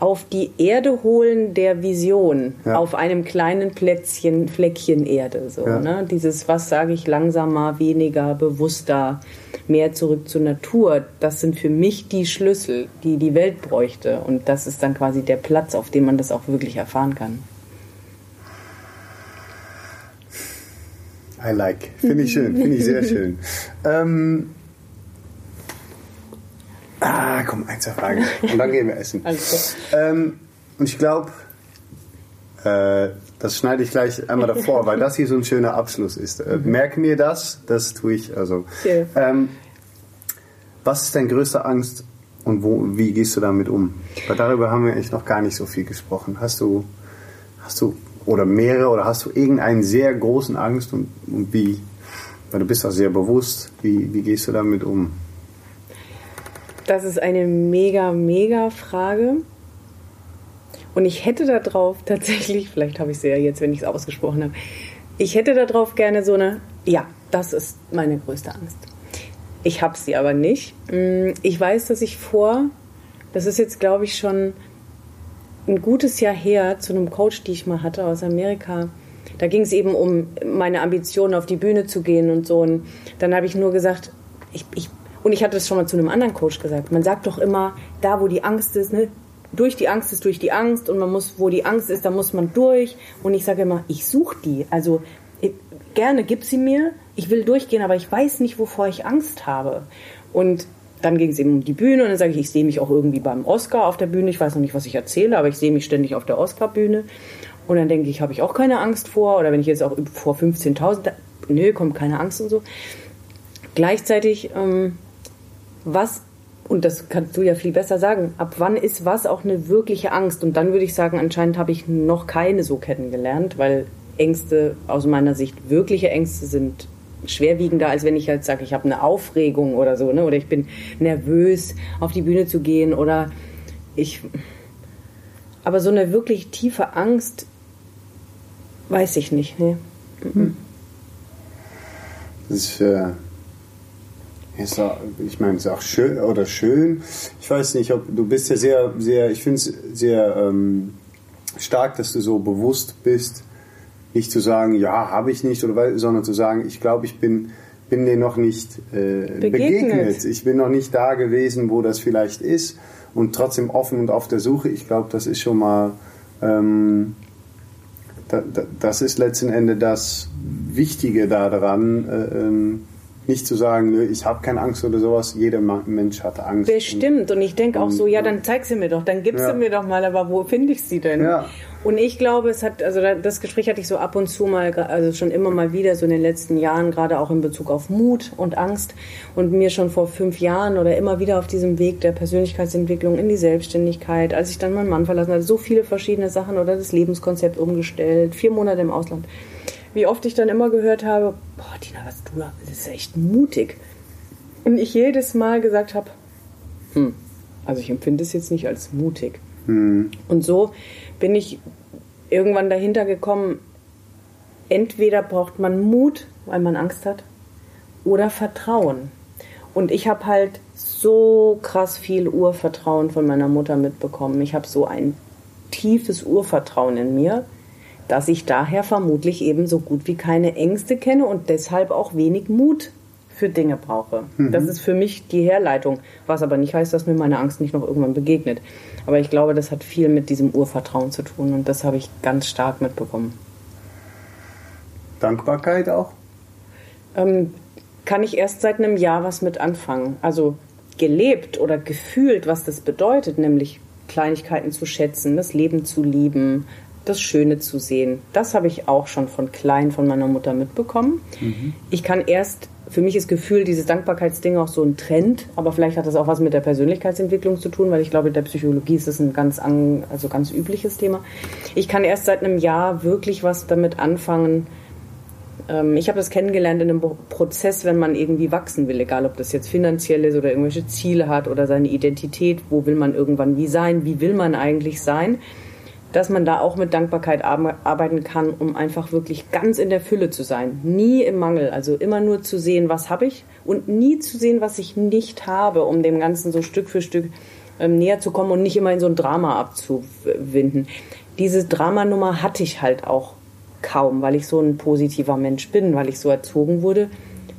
auf die Erde holen der Vision ja. auf einem kleinen Plätzchen, Fleckchen Erde. So, ja. ne? Dieses, was sage ich, langsamer, weniger, bewusster, mehr zurück zur Natur. Das sind für mich die Schlüssel, die die Welt bräuchte. Und das ist dann quasi der Platz, auf dem man das auch wirklich erfahren kann. I like. Finde ich schön, finde ich sehr [LAUGHS] schön. Ähm, Ah, komm, ein, zwei Fragen. Und dann gehen wir essen. [LAUGHS] Ähm, und ich glaube, äh, das schneide ich gleich einmal davor, weil das hier so ein schöner Abschluss ist. Äh, mhm. merke mir das, das tue ich. Also, ähm, was ist deine größte Angst und wo, wie gehst du damit um? Weil darüber haben wir echt noch gar nicht so viel gesprochen. Hast du, hast du oder mehrere oder hast du irgendeinen sehr großen Angst und, und wie? Weil du bist auch sehr bewusst. Wie, wie gehst du damit um? Das ist eine mega, mega Frage. Und ich hätte darauf [LAUGHS] tatsächlich, vielleicht habe ich sie ja jetzt, wenn ich es ausgesprochen habe, ich hätte darauf gerne so eine, ja, das ist meine größte Angst. Ich habe sie aber nicht. Mm, ich weiß, dass ich vor, das ist jetzt glaube ich schon ein gutes Jahr her, zu einem Coach, die ich mal hatte aus Amerika, da ging es eben um meine Ambitionen, auf die Bühne zu gehen und so. Und dann habe ich nur gesagt, ich, ich und ich hatte das schon mal zu einem anderen Coach gesagt. Man sagt doch immer, da wo die Angst ist, ne, durch die Angst ist durch die Angst und man muss, wo die Angst ist, da muss man durch. Und ich sage immer, ich suche die. Also ich, gerne gib sie mir. Ich will durchgehen, aber ich weiß nicht, wovor ich Angst habe. Und dann ging es eben um die Bühne und dann sage ich, ich sehe mich auch irgendwie beim Oscar auf der Bühne. Ich weiß noch nicht, was ich erzähle, aber ich sehe mich ständig auf der Oscar-Bühne. Und dann denke ich, habe ich auch keine Angst vor. Oder wenn ich jetzt auch vor 15.000, nö, kommt keine Angst und so. Gleichzeitig ähm, was, und das kannst du ja viel besser sagen, ab wann ist was auch eine wirkliche Angst? Und dann würde ich sagen, anscheinend habe ich noch keine so kennengelernt, weil Ängste aus meiner Sicht, wirkliche Ängste sind schwerwiegender, als wenn ich halt sage, ich habe eine Aufregung oder so, ne? oder ich bin nervös, auf die Bühne zu gehen oder ich. Aber so eine wirklich tiefe Angst, weiß ich nicht. Ne? Mhm. Das ist, äh, ist auch, ich meine, es ist auch schön oder schön. Ich weiß nicht, ob du bist ja sehr, sehr, ich finde es sehr ähm, stark, dass du so bewusst bist, nicht zu sagen, ja, habe ich nicht, oder sondern zu sagen, ich glaube, ich bin, bin dir noch nicht äh, begegnet. begegnet. Ich bin noch nicht da gewesen, wo das vielleicht ist und trotzdem offen und auf der Suche. Ich glaube, das ist schon mal, ähm, da, da, das ist letzten Endes das Wichtige daran. Äh, ähm, nicht zu sagen, nö, ich habe keine Angst oder sowas. Jeder Mensch hat Angst. Bestimmt. Und, und ich denke auch so, ja, dann zeig sie mir doch, dann gib ja. sie mir doch mal, aber wo finde ich sie denn? Ja. Und ich glaube, es hat, also das Gespräch hatte ich so ab und zu mal, also schon immer mal wieder, so in den letzten Jahren, gerade auch in Bezug auf Mut und Angst und mir schon vor fünf Jahren oder immer wieder auf diesem Weg der Persönlichkeitsentwicklung in die Selbstständigkeit, als ich dann meinen Mann verlassen hatte, so viele verschiedene Sachen oder das Lebenskonzept umgestellt, vier Monate im Ausland wie oft ich dann immer gehört habe, boah, Tina, was du da, das ist echt mutig. Und ich jedes Mal gesagt habe, hm, also ich empfinde es jetzt nicht als mutig. Hm. Und so bin ich irgendwann dahinter gekommen, entweder braucht man Mut, weil man Angst hat, oder Vertrauen. Und ich habe halt so krass viel Urvertrauen von meiner Mutter mitbekommen. Ich habe so ein tiefes Urvertrauen in mir dass ich daher vermutlich eben so gut wie keine Ängste kenne und deshalb auch wenig Mut für Dinge brauche. Mhm. Das ist für mich die Herleitung, was aber nicht heißt, dass mir meine Angst nicht noch irgendwann begegnet. Aber ich glaube, das hat viel mit diesem Urvertrauen zu tun und das habe ich ganz stark mitbekommen. Dankbarkeit auch? Ähm, kann ich erst seit einem Jahr was mit anfangen. Also gelebt oder gefühlt, was das bedeutet, nämlich Kleinigkeiten zu schätzen, das Leben zu lieben, das Schöne zu sehen. Das habe ich auch schon von klein von meiner Mutter mitbekommen. Mhm. Ich kann erst, für mich ist Gefühl, dieses Dankbarkeitsding auch so ein Trend, aber vielleicht hat das auch was mit der Persönlichkeitsentwicklung zu tun, weil ich glaube, in der Psychologie ist das ein ganz, also ganz übliches Thema. Ich kann erst seit einem Jahr wirklich was damit anfangen, ähm, ich habe das kennengelernt in einem Prozess, wenn man irgendwie wachsen will, egal ob das jetzt finanziell ist oder irgendwelche Ziele hat oder seine Identität, wo will man irgendwann wie sein, wie will man eigentlich sein, dass man da auch mit Dankbarkeit arbeiten kann, um einfach wirklich ganz in der Fülle zu sein. Nie im Mangel, also immer nur zu sehen, was habe ich und nie zu sehen, was ich nicht habe, um dem Ganzen so Stück für Stück ähm, näher zu kommen und nicht immer in so ein Drama abzuwinden. Diese Dramanummer hatte ich halt auch kaum, weil ich so ein positiver Mensch bin, weil ich so erzogen wurde.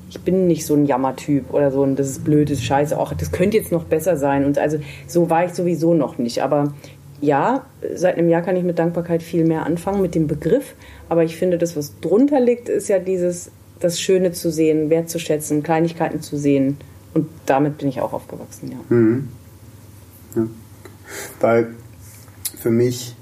Ich bin nicht so ein Jammertyp oder so und das ist blöd, das ist scheiße, auch das könnte jetzt noch besser sein. Und also so war ich sowieso noch nicht. Aber ja, seit einem Jahr kann ich mit Dankbarkeit viel mehr anfangen, mit dem Begriff. Aber ich finde, das, was drunter liegt, ist ja dieses, das Schöne zu sehen, wertzuschätzen, Kleinigkeiten zu sehen. Und damit bin ich auch aufgewachsen, ja. Mhm. ja. Weil für mich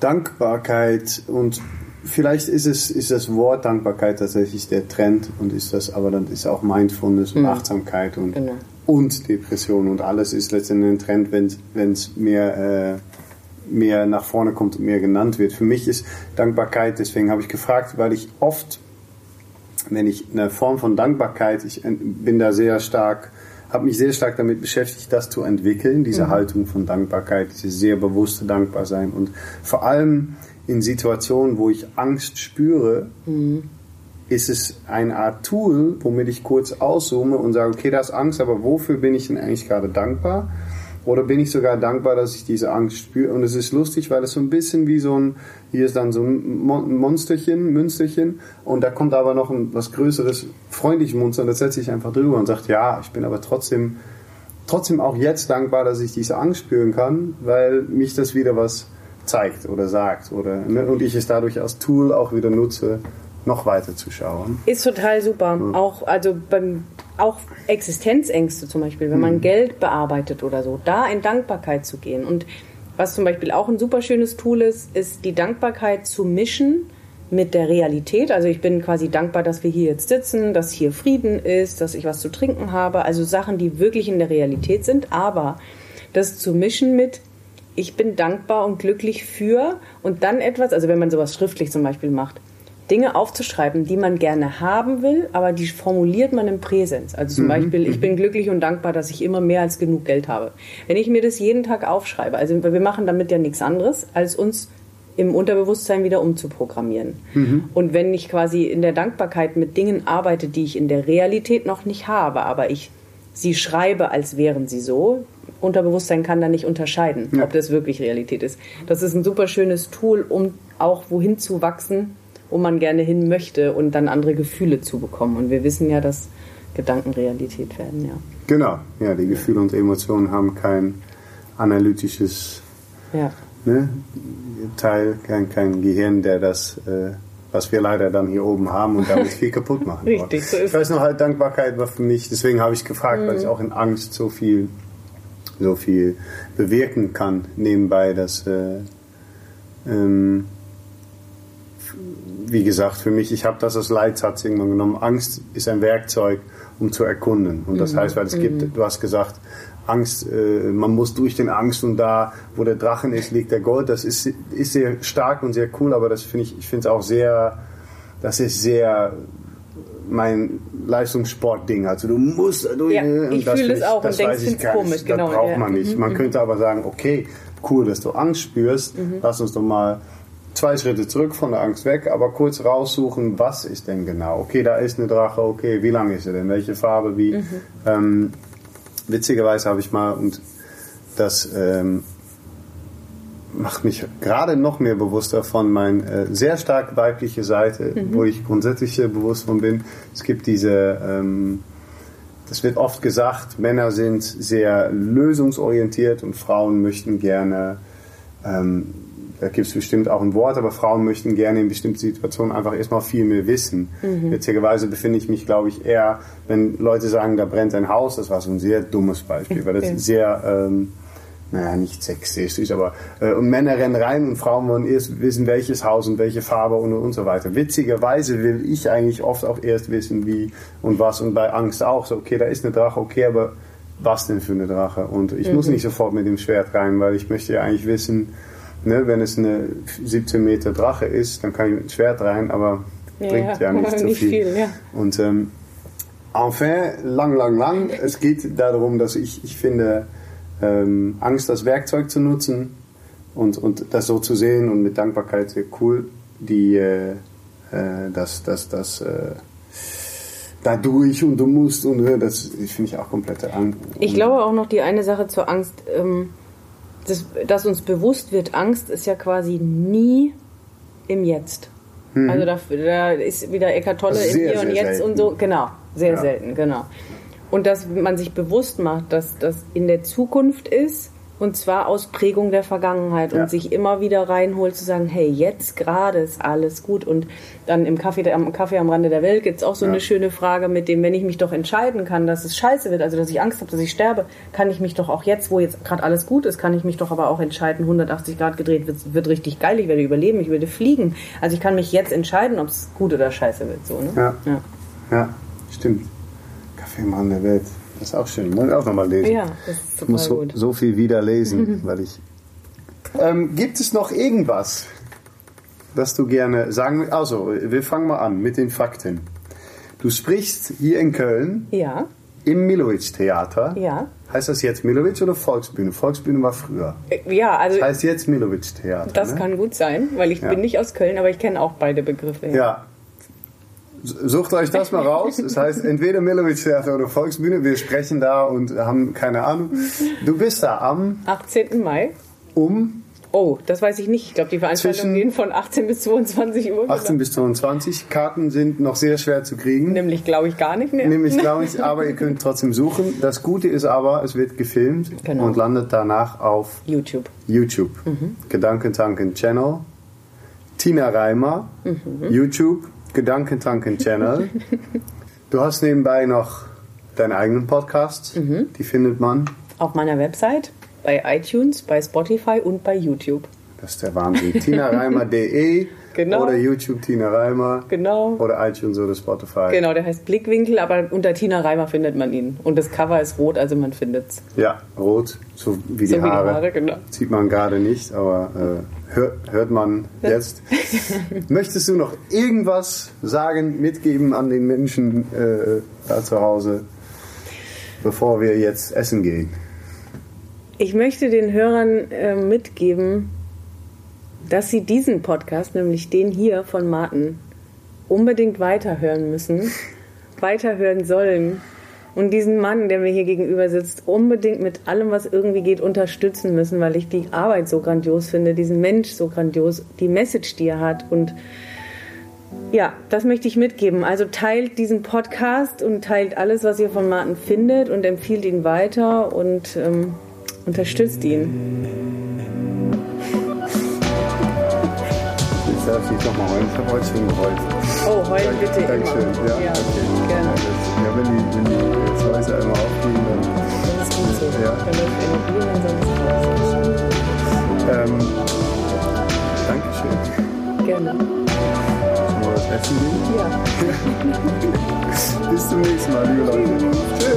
Dankbarkeit und vielleicht ist es ist das Wort Dankbarkeit tatsächlich der Trend und ist das, aber dann ist auch Mindfulness und mhm. Achtsamkeit und, genau. Und Depression und alles ist letztendlich ein Trend, wenn es mehr, äh, mehr nach vorne kommt und mehr genannt wird. Für mich ist Dankbarkeit, deswegen habe ich gefragt, weil ich oft, wenn ich eine Form von Dankbarkeit, ich bin da sehr stark habe mich sehr stark damit beschäftigt, das zu entwickeln, diese mhm. Haltung von Dankbarkeit, dieses sehr bewusste Dankbarsein und vor allem in Situationen, wo ich Angst spüre, mhm. Ist es eine Art Tool, womit ich kurz auszoome und sage, okay, da ist Angst, aber wofür bin ich denn eigentlich gerade dankbar? Oder bin ich sogar dankbar, dass ich diese Angst spüre? Und es ist lustig, weil es so ein bisschen wie so ein, hier ist dann so ein Monsterchen, Münsterchen, und da kommt aber noch ein was größeres, freundliches Monster, und das setze ich einfach drüber und sagt, ja, ich bin aber trotzdem, trotzdem auch jetzt dankbar, dass ich diese Angst spüren kann, weil mich das wieder was zeigt oder sagt, oder, ne? und ich es dadurch als Tool auch wieder nutze, noch weiter zu schauen. Ist total super. Ja. Auch, also beim, auch Existenzängste zum Beispiel, wenn man mhm. Geld bearbeitet oder so, da in Dankbarkeit zu gehen. Und was zum Beispiel auch ein super schönes Tool ist, ist die Dankbarkeit zu mischen mit der Realität. Also ich bin quasi dankbar, dass wir hier jetzt sitzen, dass hier Frieden ist, dass ich was zu trinken habe. Also Sachen, die wirklich in der Realität sind. Aber das zu mischen mit, ich bin dankbar und glücklich für und dann etwas, also wenn man sowas schriftlich zum Beispiel macht, Dinge aufzuschreiben, die man gerne haben will, aber die formuliert man im Präsens. Also zum mhm. Beispiel, ich bin mhm. glücklich und dankbar, dass ich immer mehr als genug Geld habe. Wenn ich mir das jeden Tag aufschreibe, also wir machen damit ja nichts anderes, als uns im Unterbewusstsein wieder umzuprogrammieren. Mhm. Und wenn ich quasi in der Dankbarkeit mit Dingen arbeite, die ich in der Realität noch nicht habe, aber ich sie schreibe, als wären sie so, Unterbewusstsein kann da nicht unterscheiden, ja. ob das wirklich Realität ist. Das ist ein super schönes Tool, um auch wohin zu wachsen, wo man gerne hin möchte und dann andere Gefühle zu bekommen. Und wir wissen ja, dass Gedanken Realität werden, ja. Genau, ja, die Gefühle und Emotionen haben kein analytisches ja. ne, Teil, kein, kein Gehirn, der das, äh, was wir leider dann hier oben haben und damit [LAUGHS] viel kaputt machen. Richtig, so ist Ich weiß noch halt, Dankbarkeit war für mich, deswegen habe ich gefragt, mhm. weil ich auch in Angst so viel, so viel bewirken kann nebenbei, dass äh, ähm, wie gesagt, für mich, ich habe das als Leitsatz irgendwann genommen. Angst ist ein Werkzeug, um zu erkunden. Und das mhm. heißt, weil es gibt, mhm. du hast gesagt, Angst, äh, man muss durch den Angst und da, wo der Drachen ist, liegt der Gold. Das ist, ist sehr stark und sehr cool, aber das finde ich, ich finde es auch sehr, das ist sehr mein Leistungssportding. Also du musst, du, ja, ich fühle es auch das und denkst, ich komisch, das genau. Das braucht man nicht. Man mhm. könnte aber sagen, okay, cool, dass du Angst spürst. Mhm. Lass uns doch mal zwei Schritte zurück von der Angst weg, aber kurz raussuchen, was ist denn genau? Okay, da ist eine Drache, okay, wie lang ist er denn? Welche Farbe, wie? Mhm. Ähm, witzigerweise habe ich mal, und das ähm, macht mich gerade noch mehr bewusster von meiner äh, sehr stark weibliche Seite, mhm. wo ich grundsätzlich bewusst von bin. Es gibt diese, ähm, das wird oft gesagt, Männer sind sehr lösungsorientiert und Frauen möchten gerne ähm, da gibt es bestimmt auch ein Wort, aber Frauen möchten gerne in bestimmten Situationen einfach erstmal viel mehr wissen. Mhm. Witzigerweise befinde ich mich, glaube ich, eher, wenn Leute sagen, da brennt ein Haus, das war so ein sehr dummes Beispiel, weil das okay. sehr, ähm, naja, nicht sexistisch, aber äh, und Männer rennen rein und Frauen wollen erst wissen, welches Haus und welche Farbe und, und so weiter. Witzigerweise will ich eigentlich oft auch erst wissen, wie und was und bei Angst auch so, okay, da ist eine Drache, okay, aber was denn für eine Drache? Und ich mhm. muss nicht sofort mit dem Schwert rein, weil ich möchte ja eigentlich wissen, Ne, wenn es eine 17 Meter Drache ist, dann kann ich mit dem Schwert rein, aber ja, bringt ja, nicht so nicht viel. viel ja. Und ähm, enfin, lang, lang, lang. Es geht darum, dass ich, ich finde, ähm, Angst als Werkzeug zu nutzen und, und das so zu sehen und mit Dankbarkeit sehr cool, die, äh, äh das, das, das, äh, da durch und du musst und äh, das finde ich auch komplette Angst. Ich glaube auch noch die eine Sache zur Angst, ähm, das, dass uns bewusst wird, Angst ist ja quasi nie im Jetzt. Mhm. Also da, da, ist wieder Eckart Tolle also im Hier und Jetzt selten. und so. Genau, sehr ja. selten, genau. Und dass man sich bewusst macht, dass das in der Zukunft ist und zwar aus Prägung der Vergangenheit ja. und sich immer wieder reinholt, zu sagen, hey, jetzt gerade ist alles gut. Und dann im Kaffee, am Kaffee am Rande der Welt gibt es auch so ja. eine schöne Frage mit dem, wenn ich mich doch entscheiden kann, dass es scheiße wird, also dass ich Angst habe, dass ich sterbe, kann ich mich doch auch jetzt, wo jetzt gerade alles gut ist, kann ich mich doch aber auch entscheiden, 180 Grad gedreht, wird, wird richtig geil, ich werde überleben, ich werde fliegen. Also ich kann mich jetzt entscheiden, ob es gut oder scheiße wird. So, ne? ja. ja. ja, stimmt. Kaffee am Rande der Welt. Das ist auch schön. Muss ich auch nochmal lesen. Ja, das ist ich muss so, so viel wieder lesen, [LAUGHS] weil ich. Ähm, gibt es noch irgendwas, das du gerne sagen Also, wir fangen mal an mit den Fakten. Du sprichst hier in Köln. Ja. Im Milowitsch-Theater. Ja. Heißt das jetzt Milowitsch oder Volksbühne? Volksbühne war früher. Äh, ja, also. Das heißt jetzt Milowitsch-Theater. Das ne? kann gut sein, weil ich ja. bin nicht aus Köln, aber ich kenne auch beide Begriffe. Ja. ja. Sucht euch das mal raus. Das heißt, entweder Milowitz-Theater oder Volksbühne. Wir sprechen da und haben keine Ahnung. Du bist da am 18. Mai. Um Oh, das weiß ich nicht. Ich glaube, die Veranstaltungen gehen von 18 bis 22 Uhr. 18 oder? bis 22. Karten sind noch sehr schwer zu kriegen. Nämlich glaube ich gar nicht mehr. Nämlich glaube [LAUGHS] ich, aber ihr könnt trotzdem suchen. Das Gute ist aber, es wird gefilmt genau. und landet danach auf YouTube. YouTube. Mhm. Gedankentanken Channel. Tina Reimer. Mhm. YouTube. Gedankentanken Channel. du hast nebenbei noch deinen eigenen Podcast. Mhm. Die findet man auf meiner Website, bei iTunes, bei Spotify und bei YouTube. Das ist der Wahnsinn. TinaReimer.de [LAUGHS] genau. oder YouTube Tina Reimer. Genau. Oder iTunes oder Spotify. Genau, der heißt Blickwinkel, aber unter Tina Reimer findet man ihn. Und das Cover ist rot, also man findet es. Ja, rot, so wie die so Haare. Wie die Haare genau. Sieht man gerade nicht, aber äh, hört, hört man jetzt. Möchtest du noch irgendwas sagen, mitgeben an den Menschen äh, da zu Hause, bevor wir jetzt essen gehen? Ich möchte den Hörern äh, mitgeben, dass sie diesen Podcast, nämlich den hier von Martin, unbedingt weiterhören müssen, weiterhören sollen und diesen Mann, der mir hier gegenüber sitzt, unbedingt mit allem, was irgendwie geht, unterstützen müssen, weil ich die Arbeit so grandios finde, diesen Mensch so grandios, die Message, die er hat und ja, das möchte ich mitgeben. Also teilt diesen Podcast und teilt alles, was ihr von Martin findet und empfiehlt ihn weiter und ähm, unterstützt ihn. darf ich nochmal heulen. Ich habe heute schon geheult. Oh, heulen bitte. Dankeschön. Immer. Ja, ja, okay. Gerne. Ja, wenn die, wenn Häuser einmal aufgehen, dann. Das ist gut so. Ja. Dann läuft Immobilien, ansonsten ähm, Dankeschön. Gerne. Wollen wir was essen gehen? Ja. [LAUGHS] Bis zum nächsten Mal, liebe Leute.